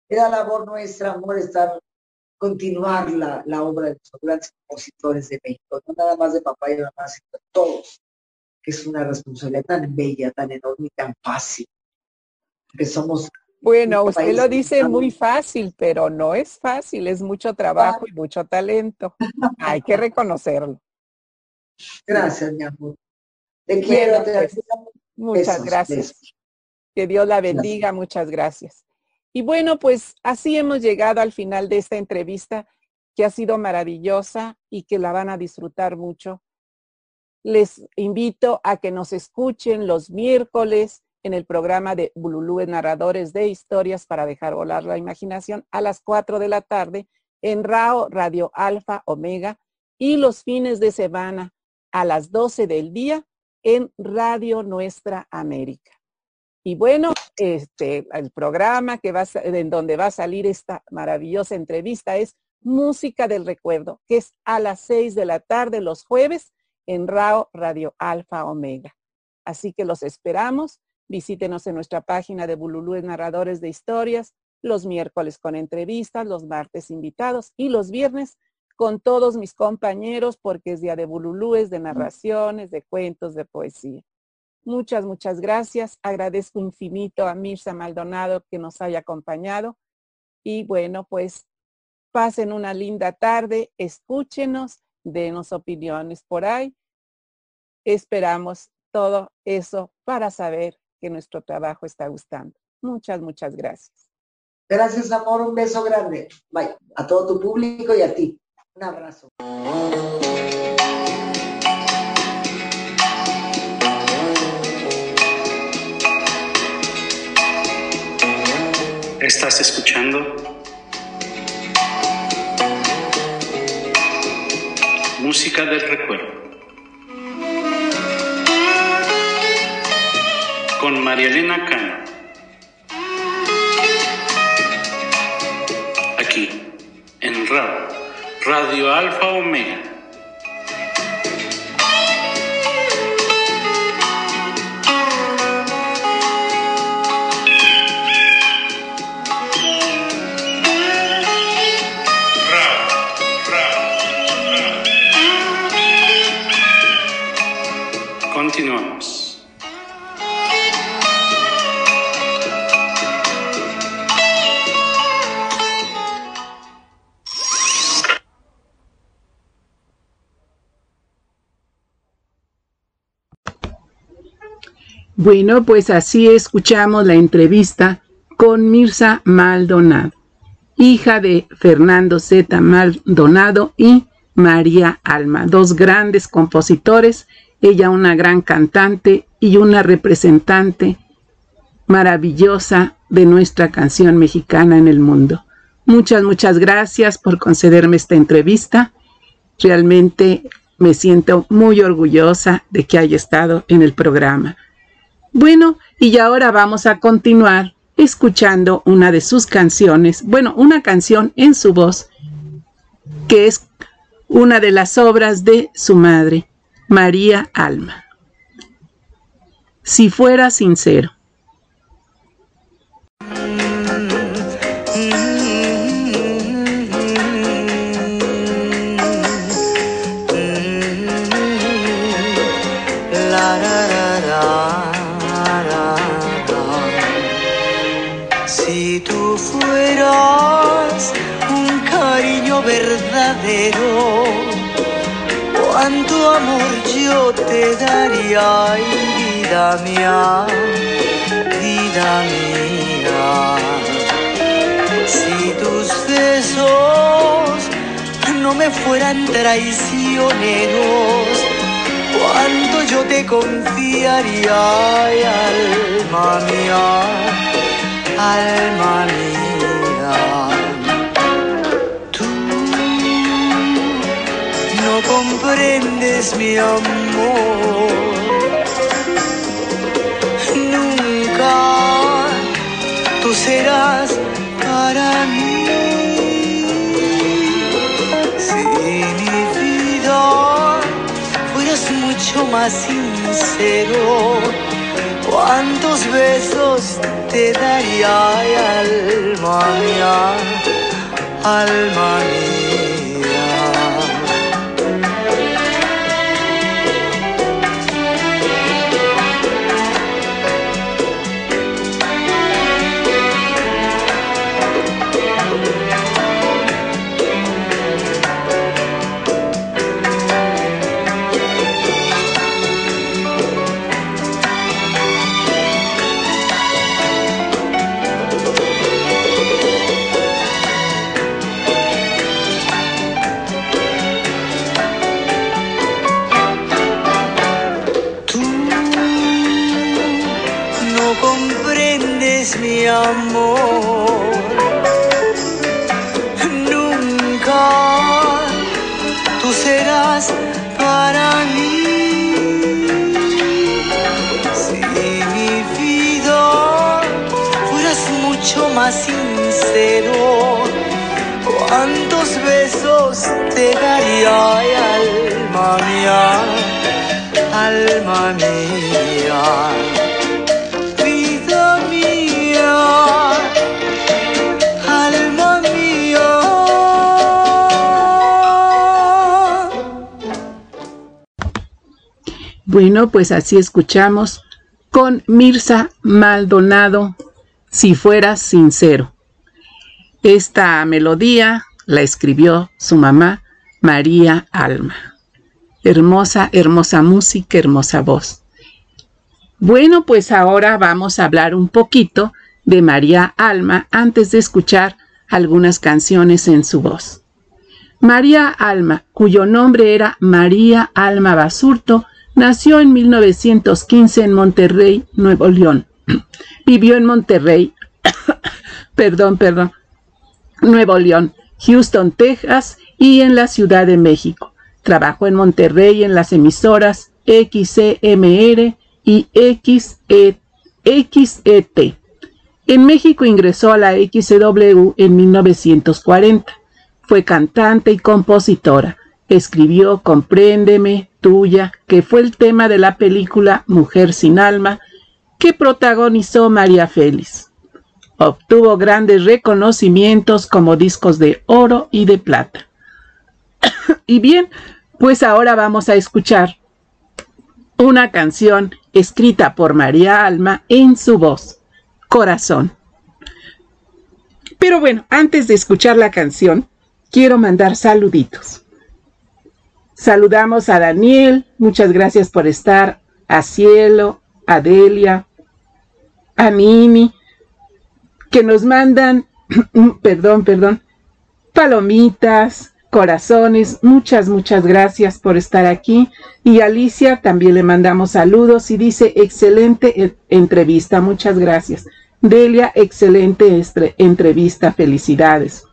era labor nuestra, amor, estar, continuar la, la obra de los grandes compositores de México, no nada más de papá y mamá, sino de todos, que es una responsabilidad tan bella, tan enorme y tan fácil, que somos Bueno, usted lo dice muy fácil, pero no es fácil, es mucho trabajo y mucho talento. Hay que reconocerlo. Gracias, mi amor. Te quiero, pues. Muchas Besos, gracias. besos. Que Dios la bendiga, muchas gracias. Y bueno, pues así hemos llegado al final de esta entrevista que ha sido maravillosa y que la van a disfrutar mucho. Les invito a que nos escuchen los miércoles en el programa de Bululúes Narradores de Historias para dejar volar la imaginación a las 4 de la tarde en RAO Radio Alfa Omega y los fines de semana a las 12 del día en Radio Nuestra América. Y bueno, este, el programa que va a, sa- en donde va a salir esta maravillosa entrevista es Música del Recuerdo, que es a las 6 de la tarde los jueves en RAO Radio Alfa Omega. Así que los esperamos. Visítenos en nuestra página de Bululúes Narradores de Historias, los miércoles con entrevistas, los martes invitados y los viernes con todos mis compañeros porque es día de Bululúes, de narraciones, de cuentos, de poesía. Muchas, muchas gracias. Agradezco infinito a Mirza Maldonado que nos haya acompañado. Y bueno, pues pasen una linda tarde, escúchenos, denos opiniones por ahí. Esperamos todo eso para saber que nuestro trabajo está gustando. Muchas, muchas gracias. Gracias, amor. Un beso grande. Bye. A todo tu público y a ti. Un abrazo. Estás escuchando Música del Recuerdo con María Elena Cano. Aquí, en Radio Alfa Omega. Bueno, pues así escuchamos la entrevista con Mirza Maldonado, hija de Fernando Z. Maldonado y María Alma, dos grandes compositores, ella una gran cantante y una representante maravillosa de nuestra canción mexicana en el mundo. Muchas, muchas gracias por concederme esta entrevista. Realmente me siento muy orgullosa de que haya estado en el programa. Bueno, y ahora vamos a continuar escuchando una de sus canciones, bueno, una canción en su voz, que es una de las obras de su madre, María Alma. Si fuera sincero. Te daría, vida mía, vida mía. Si tus besos no me fueran traicioneros, cuánto yo te confiaría, alma mía, alma mía. Comprendes mi amor, nunca tú serás para mí. Si mi vida fueras mucho más sincero, cuántos besos te daría, alma mía, alma mía. Mi amor. Nunca tú serás para mí. Si mi vida fueras mucho más sincero, cuántos besos te daría, alma mía alma mía, Bueno, pues así escuchamos con Mirza Maldonado, si fuera sincero. Esta melodía la escribió su mamá, María Alma. Hermosa, hermosa música, hermosa voz. Bueno, pues ahora vamos a hablar un poquito de María Alma antes de escuchar algunas canciones en su voz. María Alma, cuyo nombre era María Alma Basurto, nació en 1915 en Monterrey, Nuevo León. Vivió en Monterrey, perdón, perdón, Nuevo León, Houston, Texas y en la Ciudad de México. Trabajó en Monterrey en las emisoras XCMR y XET. En México ingresó a la XW en 1940. Fue cantante y compositora. Escribió Compréndeme, tuya, que fue el tema de la película Mujer sin alma, que protagonizó María Félix. Obtuvo grandes reconocimientos como discos de oro y de plata. y bien, pues ahora vamos a escuchar una canción escrita por María Alma en su voz, Corazón. Pero bueno, antes de escuchar la canción, quiero mandar saluditos. Saludamos a Daniel, muchas gracias por estar, a Cielo, a Delia, a Nini, que nos mandan, perdón, perdón, palomitas, corazones, muchas, muchas gracias por estar aquí. Y Alicia también le mandamos saludos y dice, excelente entrevista, muchas gracias. Delia, excelente entrevista, felicidades.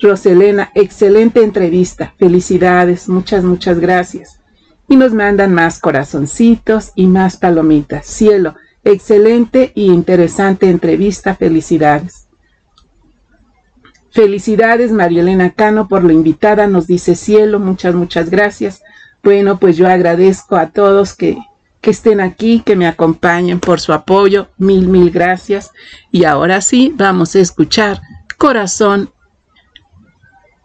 Roselena, excelente entrevista, felicidades, muchas, muchas gracias. Y nos mandan más corazoncitos y más palomitas. Cielo, excelente y interesante entrevista, felicidades. Felicidades, María Elena Cano, por la invitada, nos dice Cielo, muchas, muchas gracias. Bueno, pues yo agradezco a todos que, que estén aquí, que me acompañen por su apoyo, mil, mil gracias. Y ahora sí, vamos a escuchar Corazón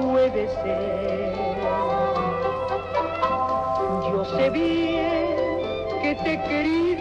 puede ser. Yo sé bien que te he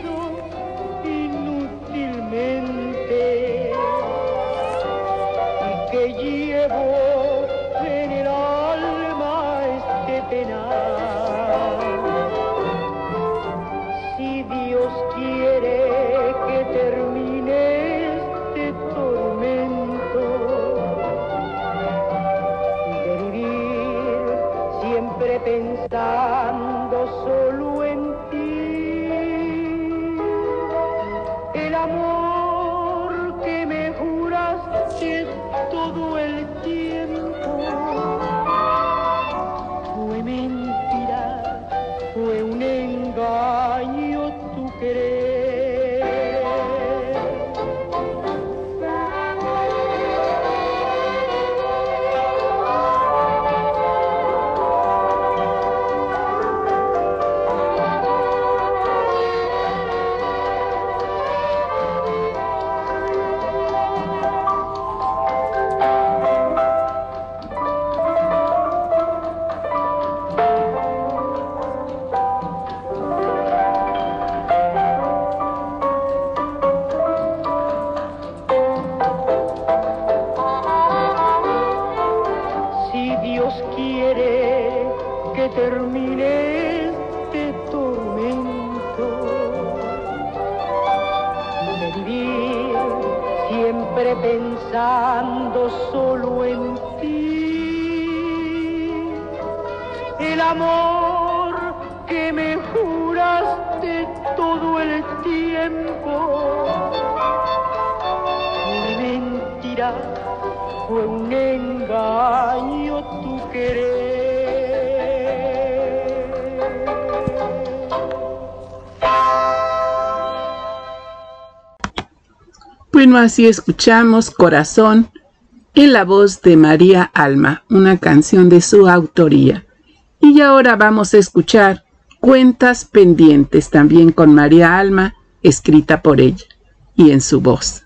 así escuchamos Corazón en la voz de María Alma, una canción de su autoría. Y ahora vamos a escuchar Cuentas pendientes también con María Alma, escrita por ella y en su voz.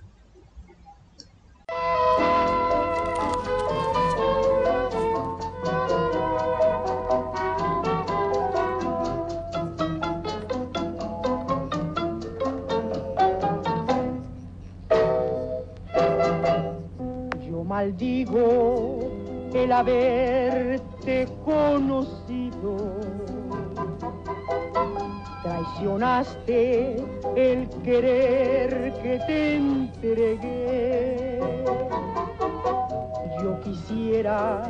El querer que te entregué. Yo quisiera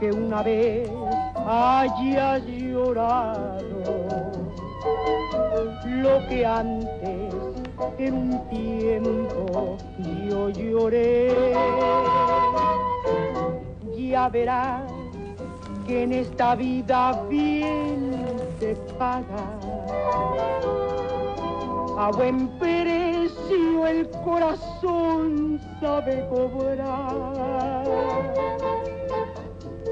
que una vez hayas llorado lo que antes en un tiempo yo lloré. Ya verás que en esta vida bien se paga. A buen precio el corazón sabe cobrar.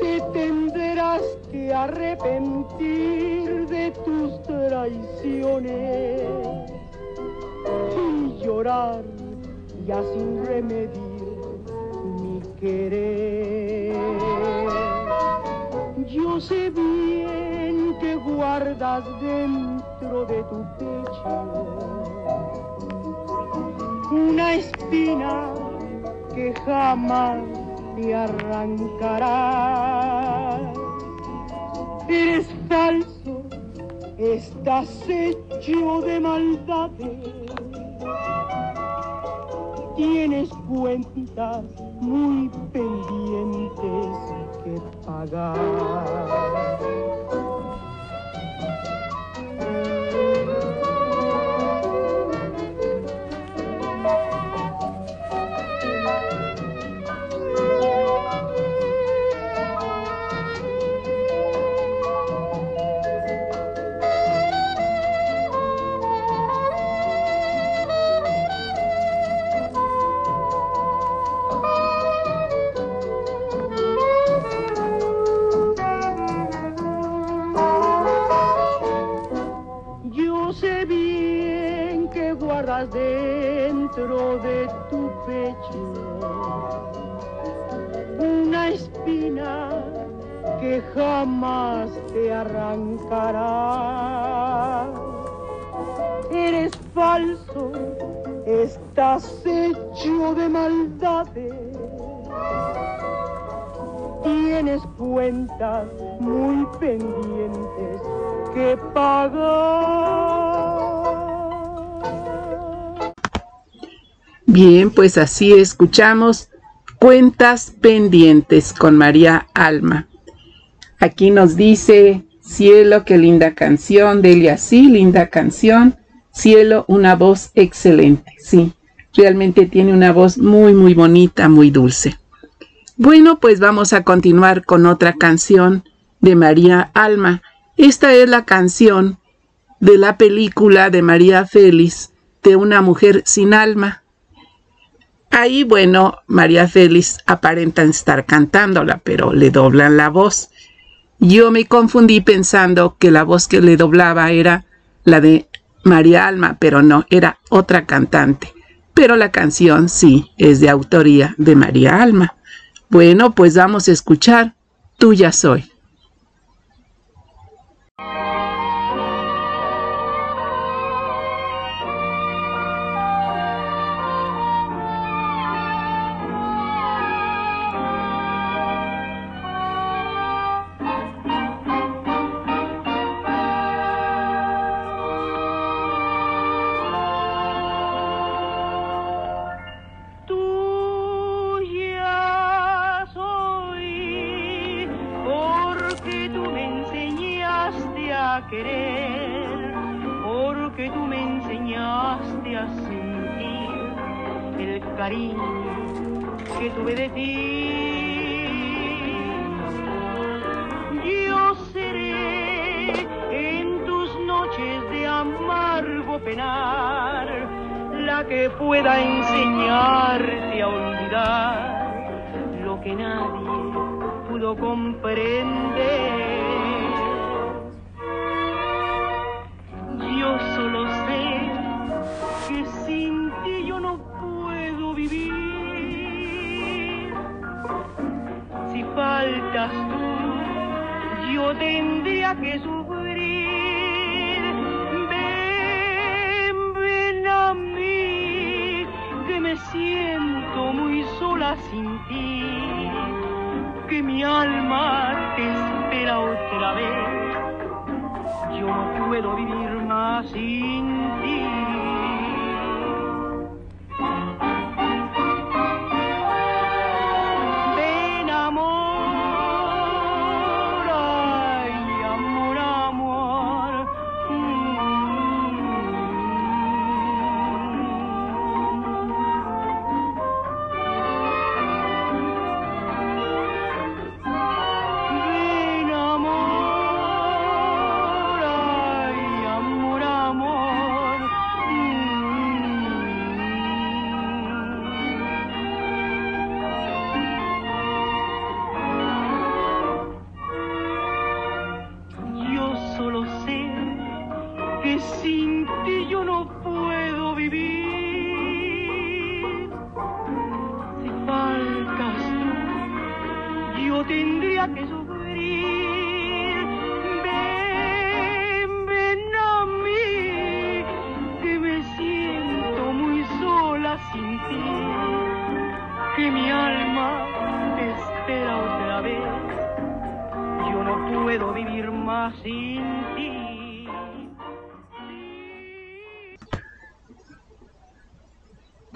Te tendrás que arrepentir de tus traiciones y llorar ya sin remedio mi querer. Yo sé bien que guardas dentro de tu pecho una espina que jamás te arrancará. Eres falso, estás hecho de maldades tienes cuentas muy pendientes que pagar. Música dentro de tu pecho una espina que jamás te arrancará. Eres falso, estás hecho de maldades. Tienes cuentas muy pendientes que pagar. Bien, pues así escuchamos Cuentas pendientes con María Alma. Aquí nos dice, cielo, qué linda canción, Delia, sí, linda canción. Cielo, una voz excelente, sí, realmente tiene una voz muy, muy bonita, muy dulce. Bueno, pues vamos a continuar con otra canción de María Alma. Esta es la canción de la película de María Félix, de una mujer sin alma. Ahí, bueno, María Félix aparenta estar cantándola, pero le doblan la voz. Yo me confundí pensando que la voz que le doblaba era la de María Alma, pero no, era otra cantante. Pero la canción sí es de autoría de María Alma. Bueno, pues vamos a escuchar Tuya soy.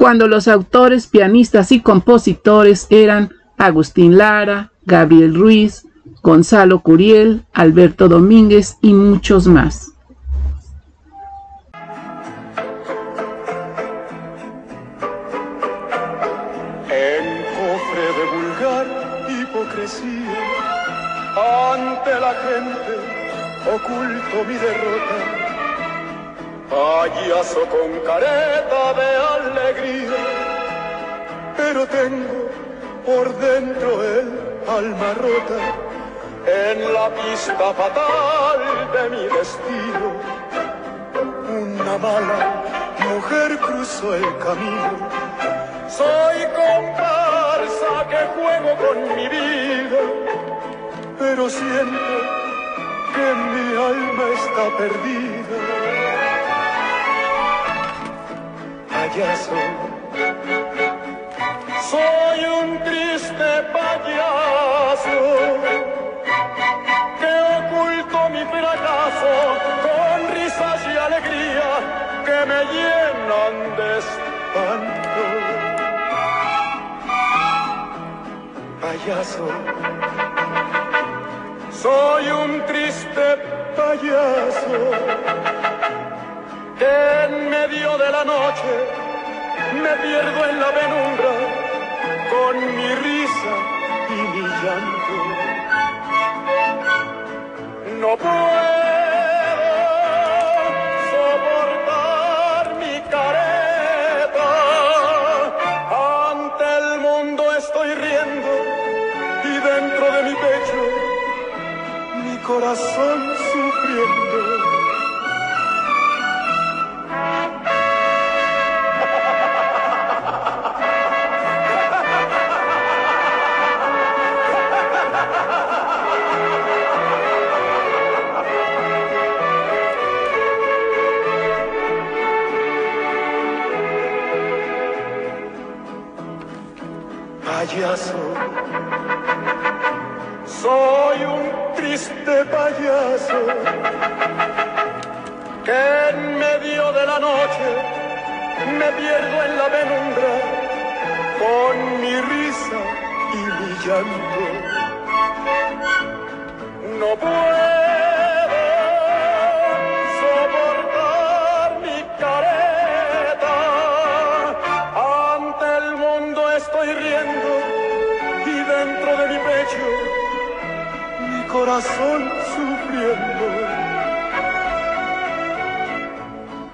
Cuando los autores, pianistas y compositores eran Agustín Lara, Gabriel Ruiz, Gonzalo Curiel, Alberto Domínguez y muchos más. Mi derrota. Payaso con careta de alegría, pero tengo por dentro el alma rota. En la pista fatal de mi destino, una mala mujer cruzó el camino. Soy comparsa que juego con mi vida, pero siento que mi alma está perdida. Payaso, soy un triste payaso que oculto mi fracaso con risas y alegría que me llenan de espanto. Payaso, soy un triste payaso que en medio de la noche me pierdo en la penumbra con mi risa y mi llanto. No puedo corazón sufriendo. Payaso, soy un triste payaso que en medio de la noche me pierdo en la penumbra con mi risa y mi llanto. No puedo corazón sufriendo.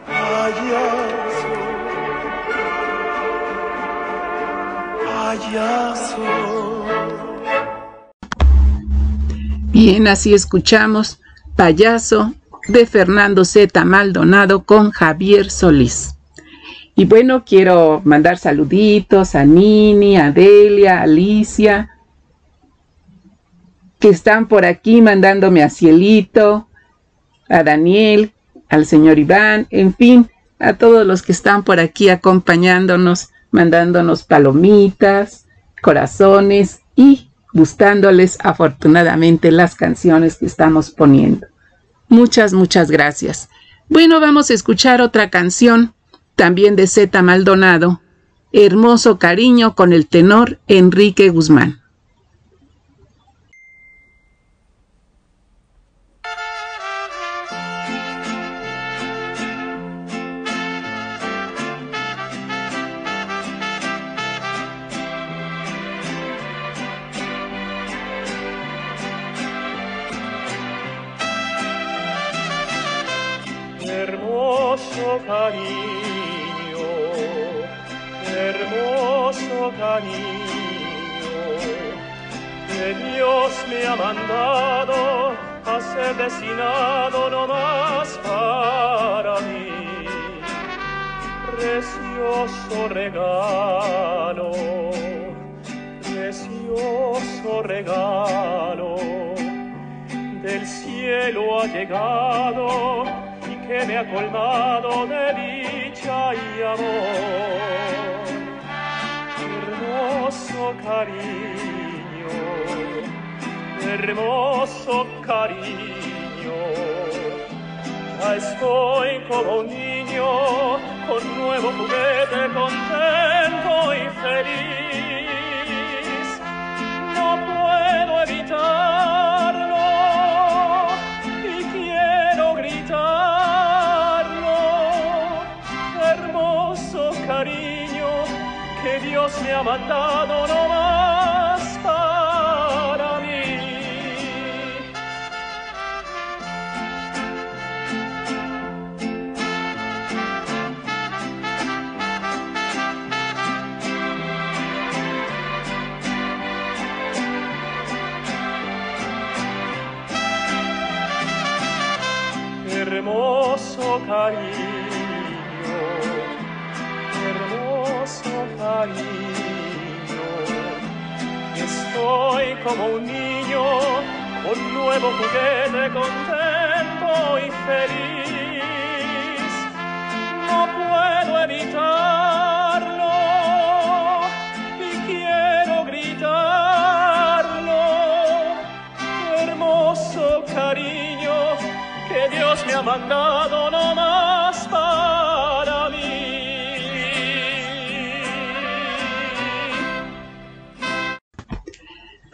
Payaso, payaso. Bien, así escuchamos Payaso de Fernando Z. Maldonado con Javier Solís. Y bueno, quiero mandar saluditos a Nini, a Delia, a Alicia, que están por aquí mandándome a Cielito, a Daniel, al señor Iván, en fin, a todos los que están por aquí acompañándonos, mandándonos palomitas, corazones y gustándoles afortunadamente las canciones que estamos poniendo. Muchas, muchas gracias. Bueno, vamos a escuchar otra canción, también de Z Maldonado, Hermoso Cariño con el tenor Enrique Guzmán.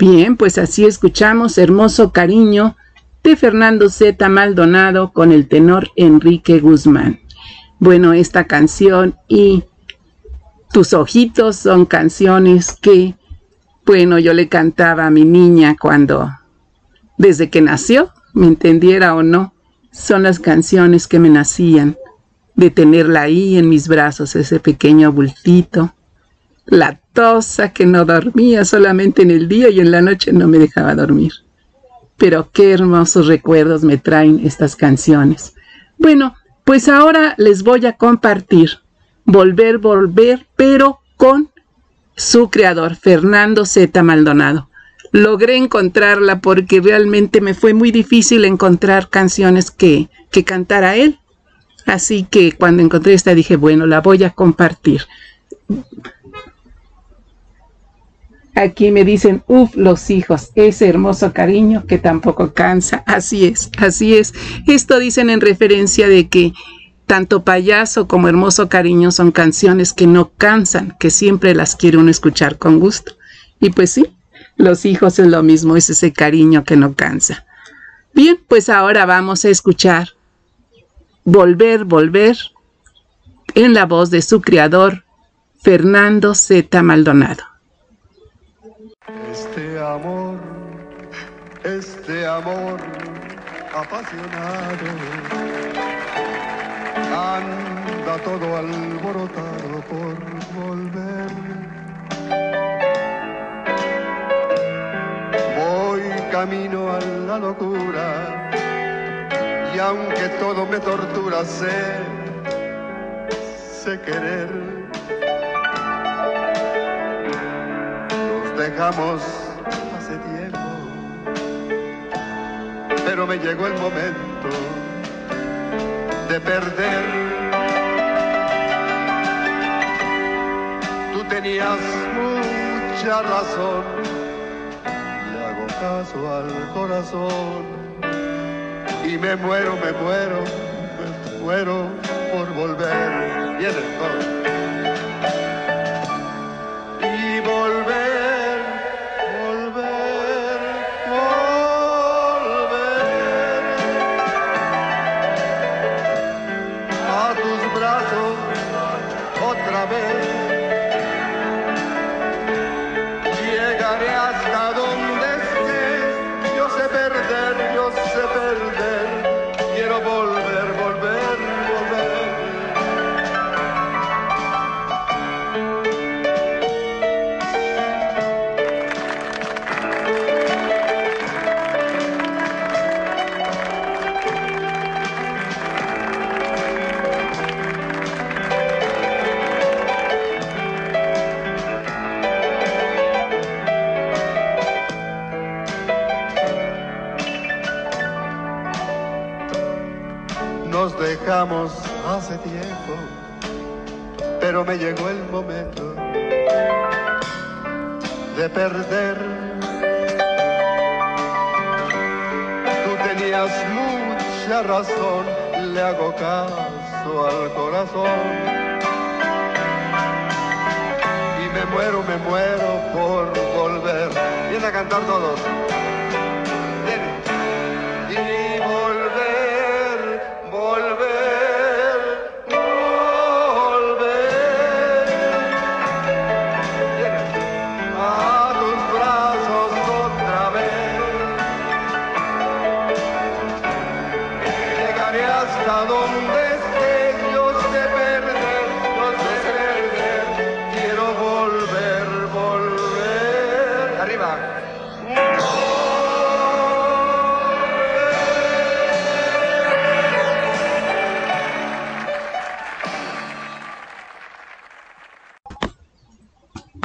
Bien, pues así escuchamos Hermoso Cariño de Fernando Z. Maldonado con el tenor Enrique Guzmán. Bueno, esta canción y Tus ojitos son canciones que, bueno, yo le cantaba a mi niña cuando, desde que nació, me entendiera o no, son las canciones que me nacían, de tenerla ahí en mis brazos, ese pequeño bultito, la que no dormía solamente en el día y en la noche no me dejaba dormir. Pero qué hermosos recuerdos me traen estas canciones. Bueno, pues ahora les voy a compartir Volver, Volver, pero con su creador, Fernando Z. Maldonado logré encontrarla porque realmente me fue muy difícil encontrar canciones que, que cantara él. Así que cuando encontré esta dije, bueno, la voy a compartir. Aquí me dicen, uff, los hijos, ese hermoso cariño que tampoco cansa. Así es, así es. Esto dicen en referencia de que tanto payaso como hermoso cariño son canciones que no cansan, que siempre las quiere uno escuchar con gusto. Y pues sí, los hijos es lo mismo, es ese cariño que no cansa. Bien, pues ahora vamos a escuchar Volver, Volver en la voz de su creador, Fernando Z. Maldonado. Este amor, apasionado, anda todo alborotado por volver camino a la locura. Y aunque todo me tortura, sé, sé querer. Nos dejamos pero me llegó el momento de perder. Tú tenías mucha razón, le hago caso al corazón y me muero, me muero, me muero por volver. Viene todo.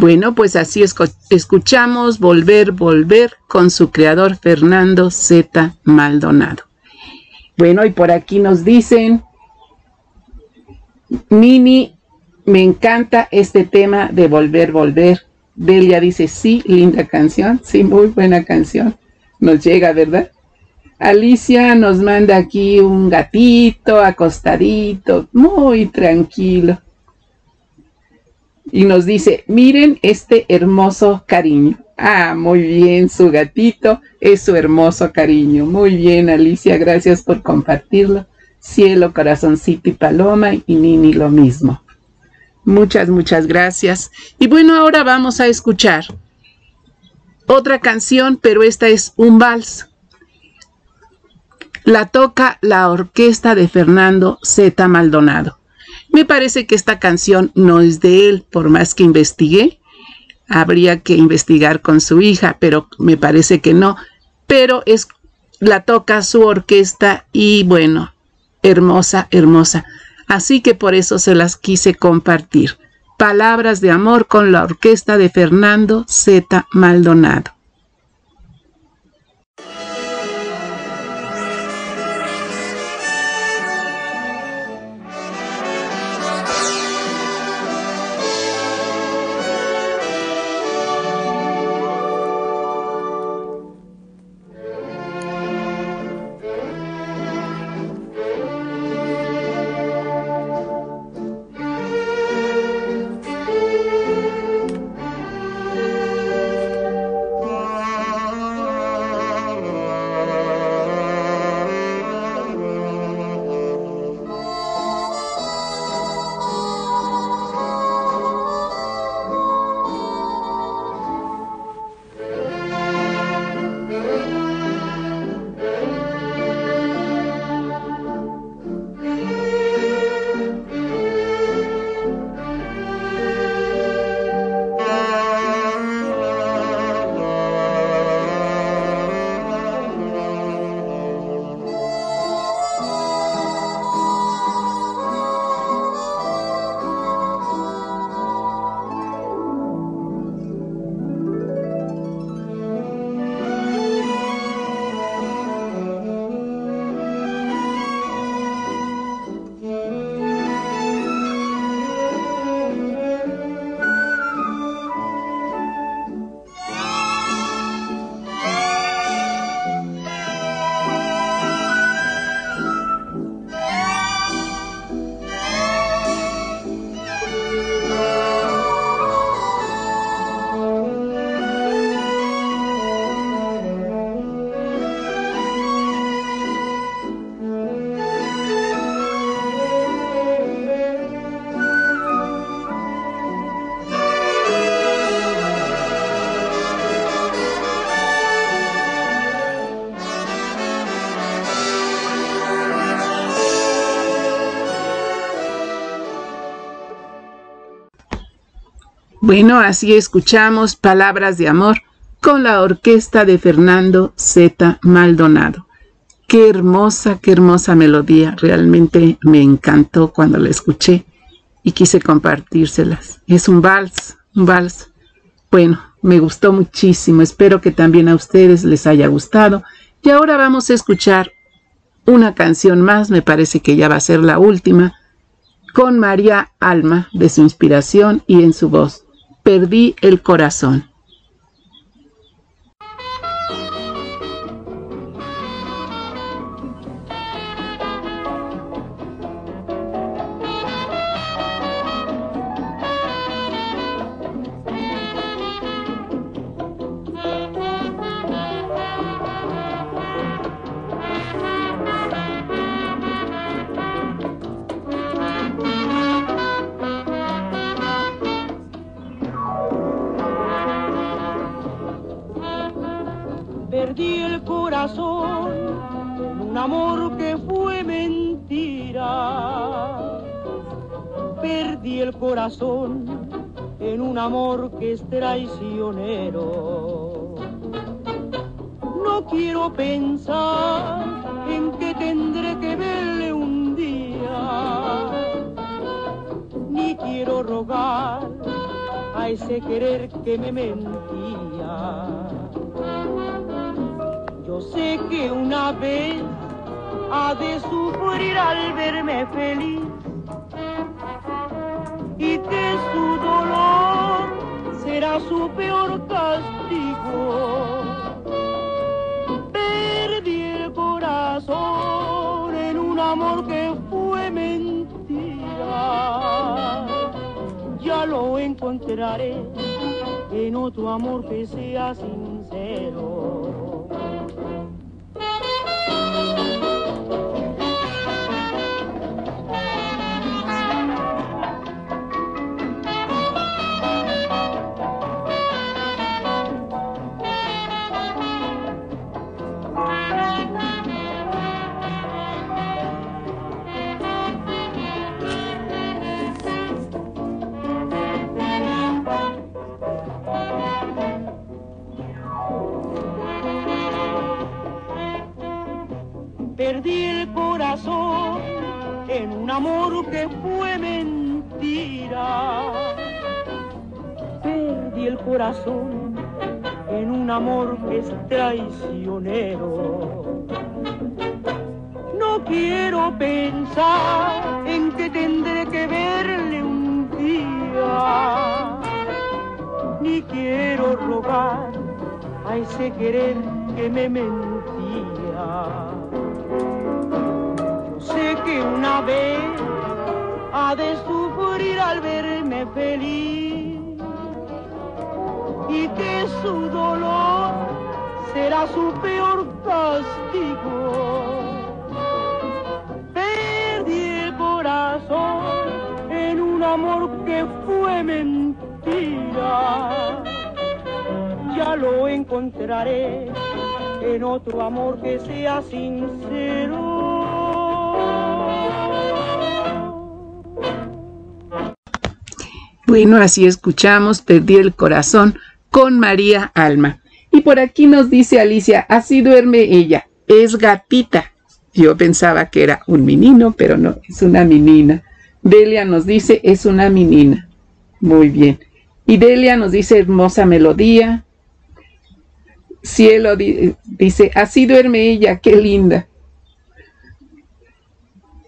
Bueno, pues así escuchamos Volver, Volver con su creador Fernando Z. Maldonado. Bueno, y por aquí nos dicen, Mini, me encanta este tema de Volver, Volver. Delia dice, sí, linda canción, sí, muy buena canción. Nos llega, ¿verdad? Alicia nos manda aquí un gatito acostadito, muy tranquilo y nos dice, miren este hermoso cariño. Ah, muy bien, su gatito es su hermoso cariño. Muy bien, Alicia, gracias por compartirlo. Cielo, corazoncito y paloma y Nini lo mismo. Muchas, muchas gracias. Y bueno, ahora vamos a escuchar otra canción, pero esta es un vals. La toca la orquesta de Fernando Z. Maldonado. Me parece que esta canción no es de él, por más que investigué. Habría que investigar con su hija, pero me parece que no. Pero es la toca su orquesta y bueno, hermosa, hermosa. Así que por eso se las quise compartir. Palabras de amor con la orquesta de Fernando Z. Maldonado. Bueno, así escuchamos Palabras de Amor con la orquesta de Fernando Z. Maldonado. Qué hermosa, qué hermosa melodía. Realmente me encantó cuando la escuché y quise compartírselas. Es un vals, un vals. Bueno, me gustó muchísimo. Espero que también a ustedes les haya gustado. Y ahora vamos a escuchar una canción más, me parece que ya va a ser la última, con María Alma de su inspiración y en su voz. Perdí el corazón. En un amor que es traicionero. No quiero pensar en que tendré que verle un día, ni quiero rogar a ese querer que me mentía. Yo sé que una vez ha de sufrir al verme feliz su dolor será su peor castigo. Perdí el corazón en un amor que fue mentira. Ya lo encontraré en otro amor que sea sincero. En un amor que fue mentira. Perdí el corazón en un amor que es traicionero. No quiero pensar en que tendré que verle un día, ni quiero rogar a ese querer que me mentía que una vez ha de sufrir al verme feliz y que su dolor será su peor castigo. Perdí el corazón en un amor que fue mentira. Ya lo encontraré en otro amor que sea sincero. Bueno, así escuchamos, perdí el corazón con María Alma. Y por aquí nos dice Alicia, así duerme ella, es gatita. Yo pensaba que era un menino, pero no, es una menina. Delia nos dice, es una menina. Muy bien. Y Delia nos dice, hermosa melodía. Cielo dice, así duerme ella, qué linda.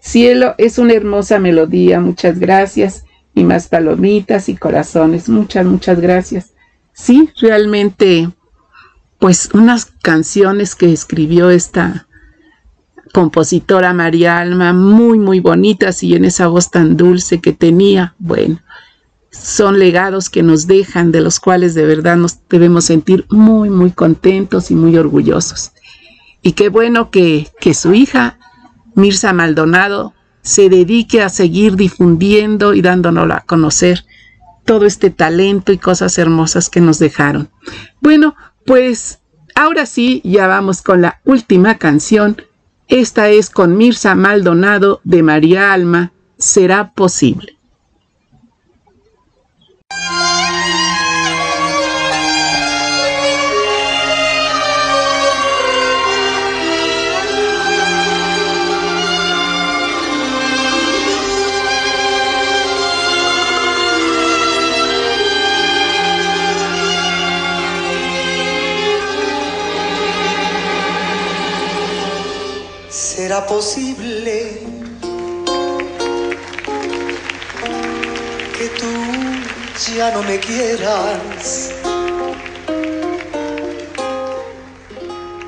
Cielo es una hermosa melodía, muchas gracias y más palomitas y corazones. Muchas, muchas gracias. Sí, realmente, pues unas canciones que escribió esta compositora María Alma, muy, muy bonitas y en esa voz tan dulce que tenía. Bueno, son legados que nos dejan, de los cuales de verdad nos debemos sentir muy, muy contentos y muy orgullosos. Y qué bueno que, que su hija, Mirza Maldonado, se dedique a seguir difundiendo y dándonos a conocer todo este talento y cosas hermosas que nos dejaron. Bueno, pues ahora sí, ya vamos con la última canción. Esta es con Mirza Maldonado de María Alma, Será posible. Posible que tú ya no me quieras?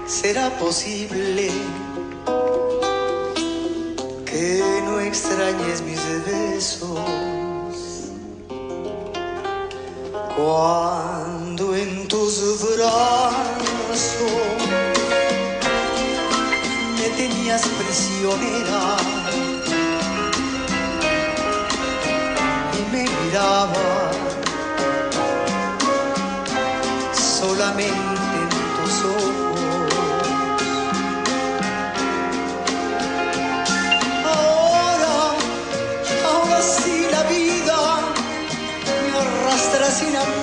¿Será posible que no extrañes mis besos? Cuando en tus brazos tenías prisionera y me miraba solamente en tus ojos. Ahora, ahora sí la vida me arrastra sin amparo.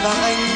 Que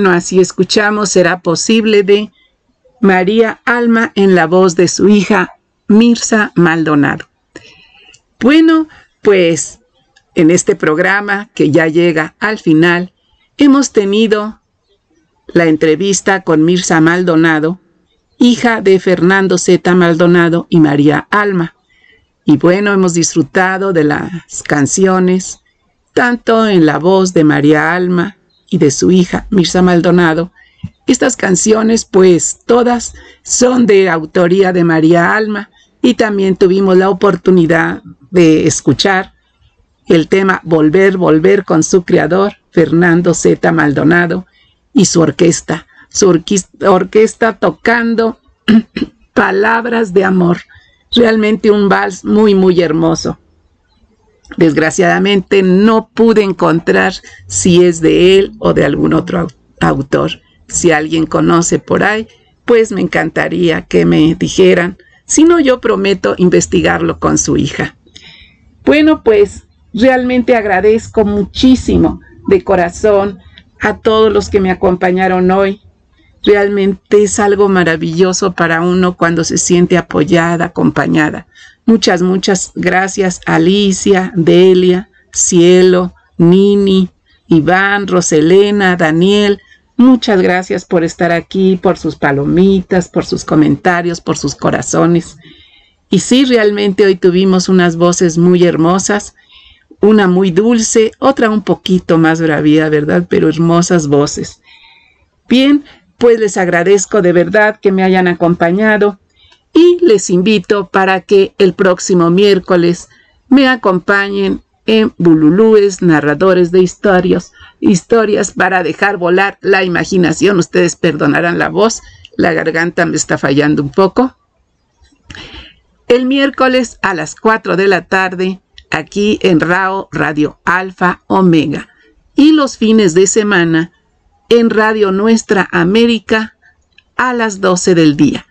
Bueno, así escuchamos, será posible de María Alma en la voz de su hija Mirza Maldonado. Bueno, pues en este programa que ya llega al final, hemos tenido la entrevista con Mirza Maldonado, hija de Fernando Z. Maldonado y María Alma. Y bueno, hemos disfrutado de las canciones, tanto en la voz de María Alma y de su hija Mirza Maldonado. Estas canciones, pues todas son de autoría de María Alma y también tuvimos la oportunidad de escuchar el tema Volver, Volver con su creador, Fernando Z. Maldonado, y su orquesta, su orquesta, orquesta tocando palabras de amor. Realmente un vals muy, muy hermoso. Desgraciadamente no pude encontrar si es de él o de algún otro autor. Si alguien conoce por ahí, pues me encantaría que me dijeran. Si no, yo prometo investigarlo con su hija. Bueno, pues realmente agradezco muchísimo de corazón a todos los que me acompañaron hoy. Realmente es algo maravilloso para uno cuando se siente apoyada, acompañada. Muchas, muchas gracias Alicia, Delia, Cielo, Nini, Iván, Roselena, Daniel. Muchas gracias por estar aquí, por sus palomitas, por sus comentarios, por sus corazones. Y sí, realmente hoy tuvimos unas voces muy hermosas, una muy dulce, otra un poquito más bravía, ¿verdad? Pero hermosas voces. Bien, pues les agradezco de verdad que me hayan acompañado y les invito para que el próximo miércoles me acompañen en Bululúes, narradores de historias, historias para dejar volar la imaginación. Ustedes perdonarán la voz, la garganta me está fallando un poco. El miércoles a las 4 de la tarde, aquí en RAO Radio Alfa Omega. Y los fines de semana en Radio Nuestra América a las 12 del día.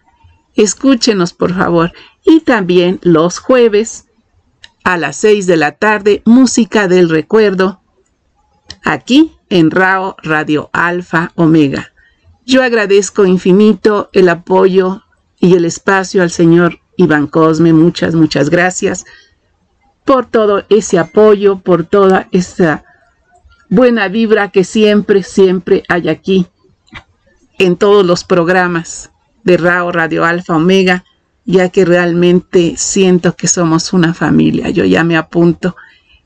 Escúchenos, por favor. Y también los jueves a las 6 de la tarde, Música del Recuerdo, aquí en RAO Radio Alfa Omega. Yo agradezco infinito el apoyo y el espacio al señor Iván Cosme. Muchas, muchas gracias por todo ese apoyo, por toda esa buena vibra que siempre, siempre hay aquí en todos los programas de RAO Radio Alfa Omega, ya que realmente siento que somos una familia. Yo ya me apunto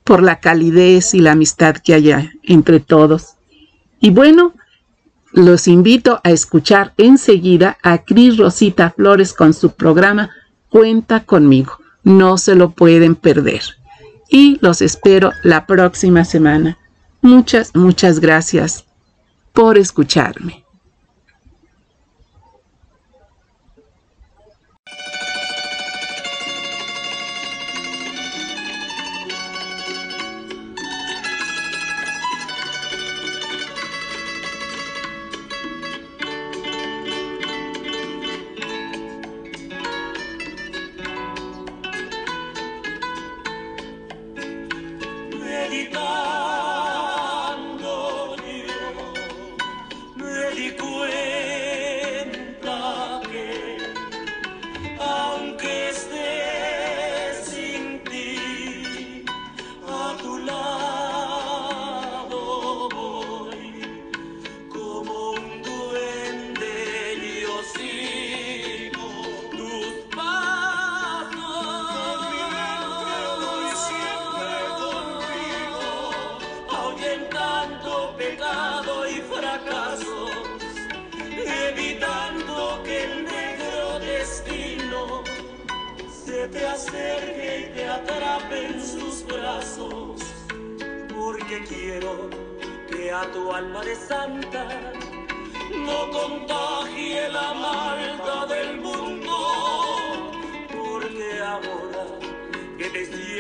por la calidez y la amistad que haya entre todos. Y bueno, los invito a escuchar enseguida a Cris Rosita Flores con su programa Cuenta conmigo. No se lo pueden perder. Y los espero la próxima semana. Muchas, muchas gracias por escucharme.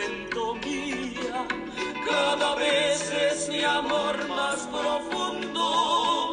siento mía, cada vez es mi amor más profundo.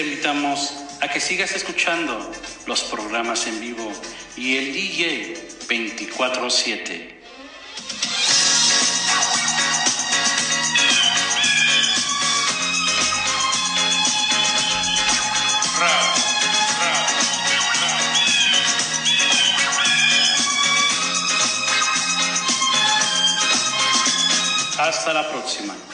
te invitamos a que sigas escuchando los programas en vivo y el DJ 24/7. Hasta la próxima.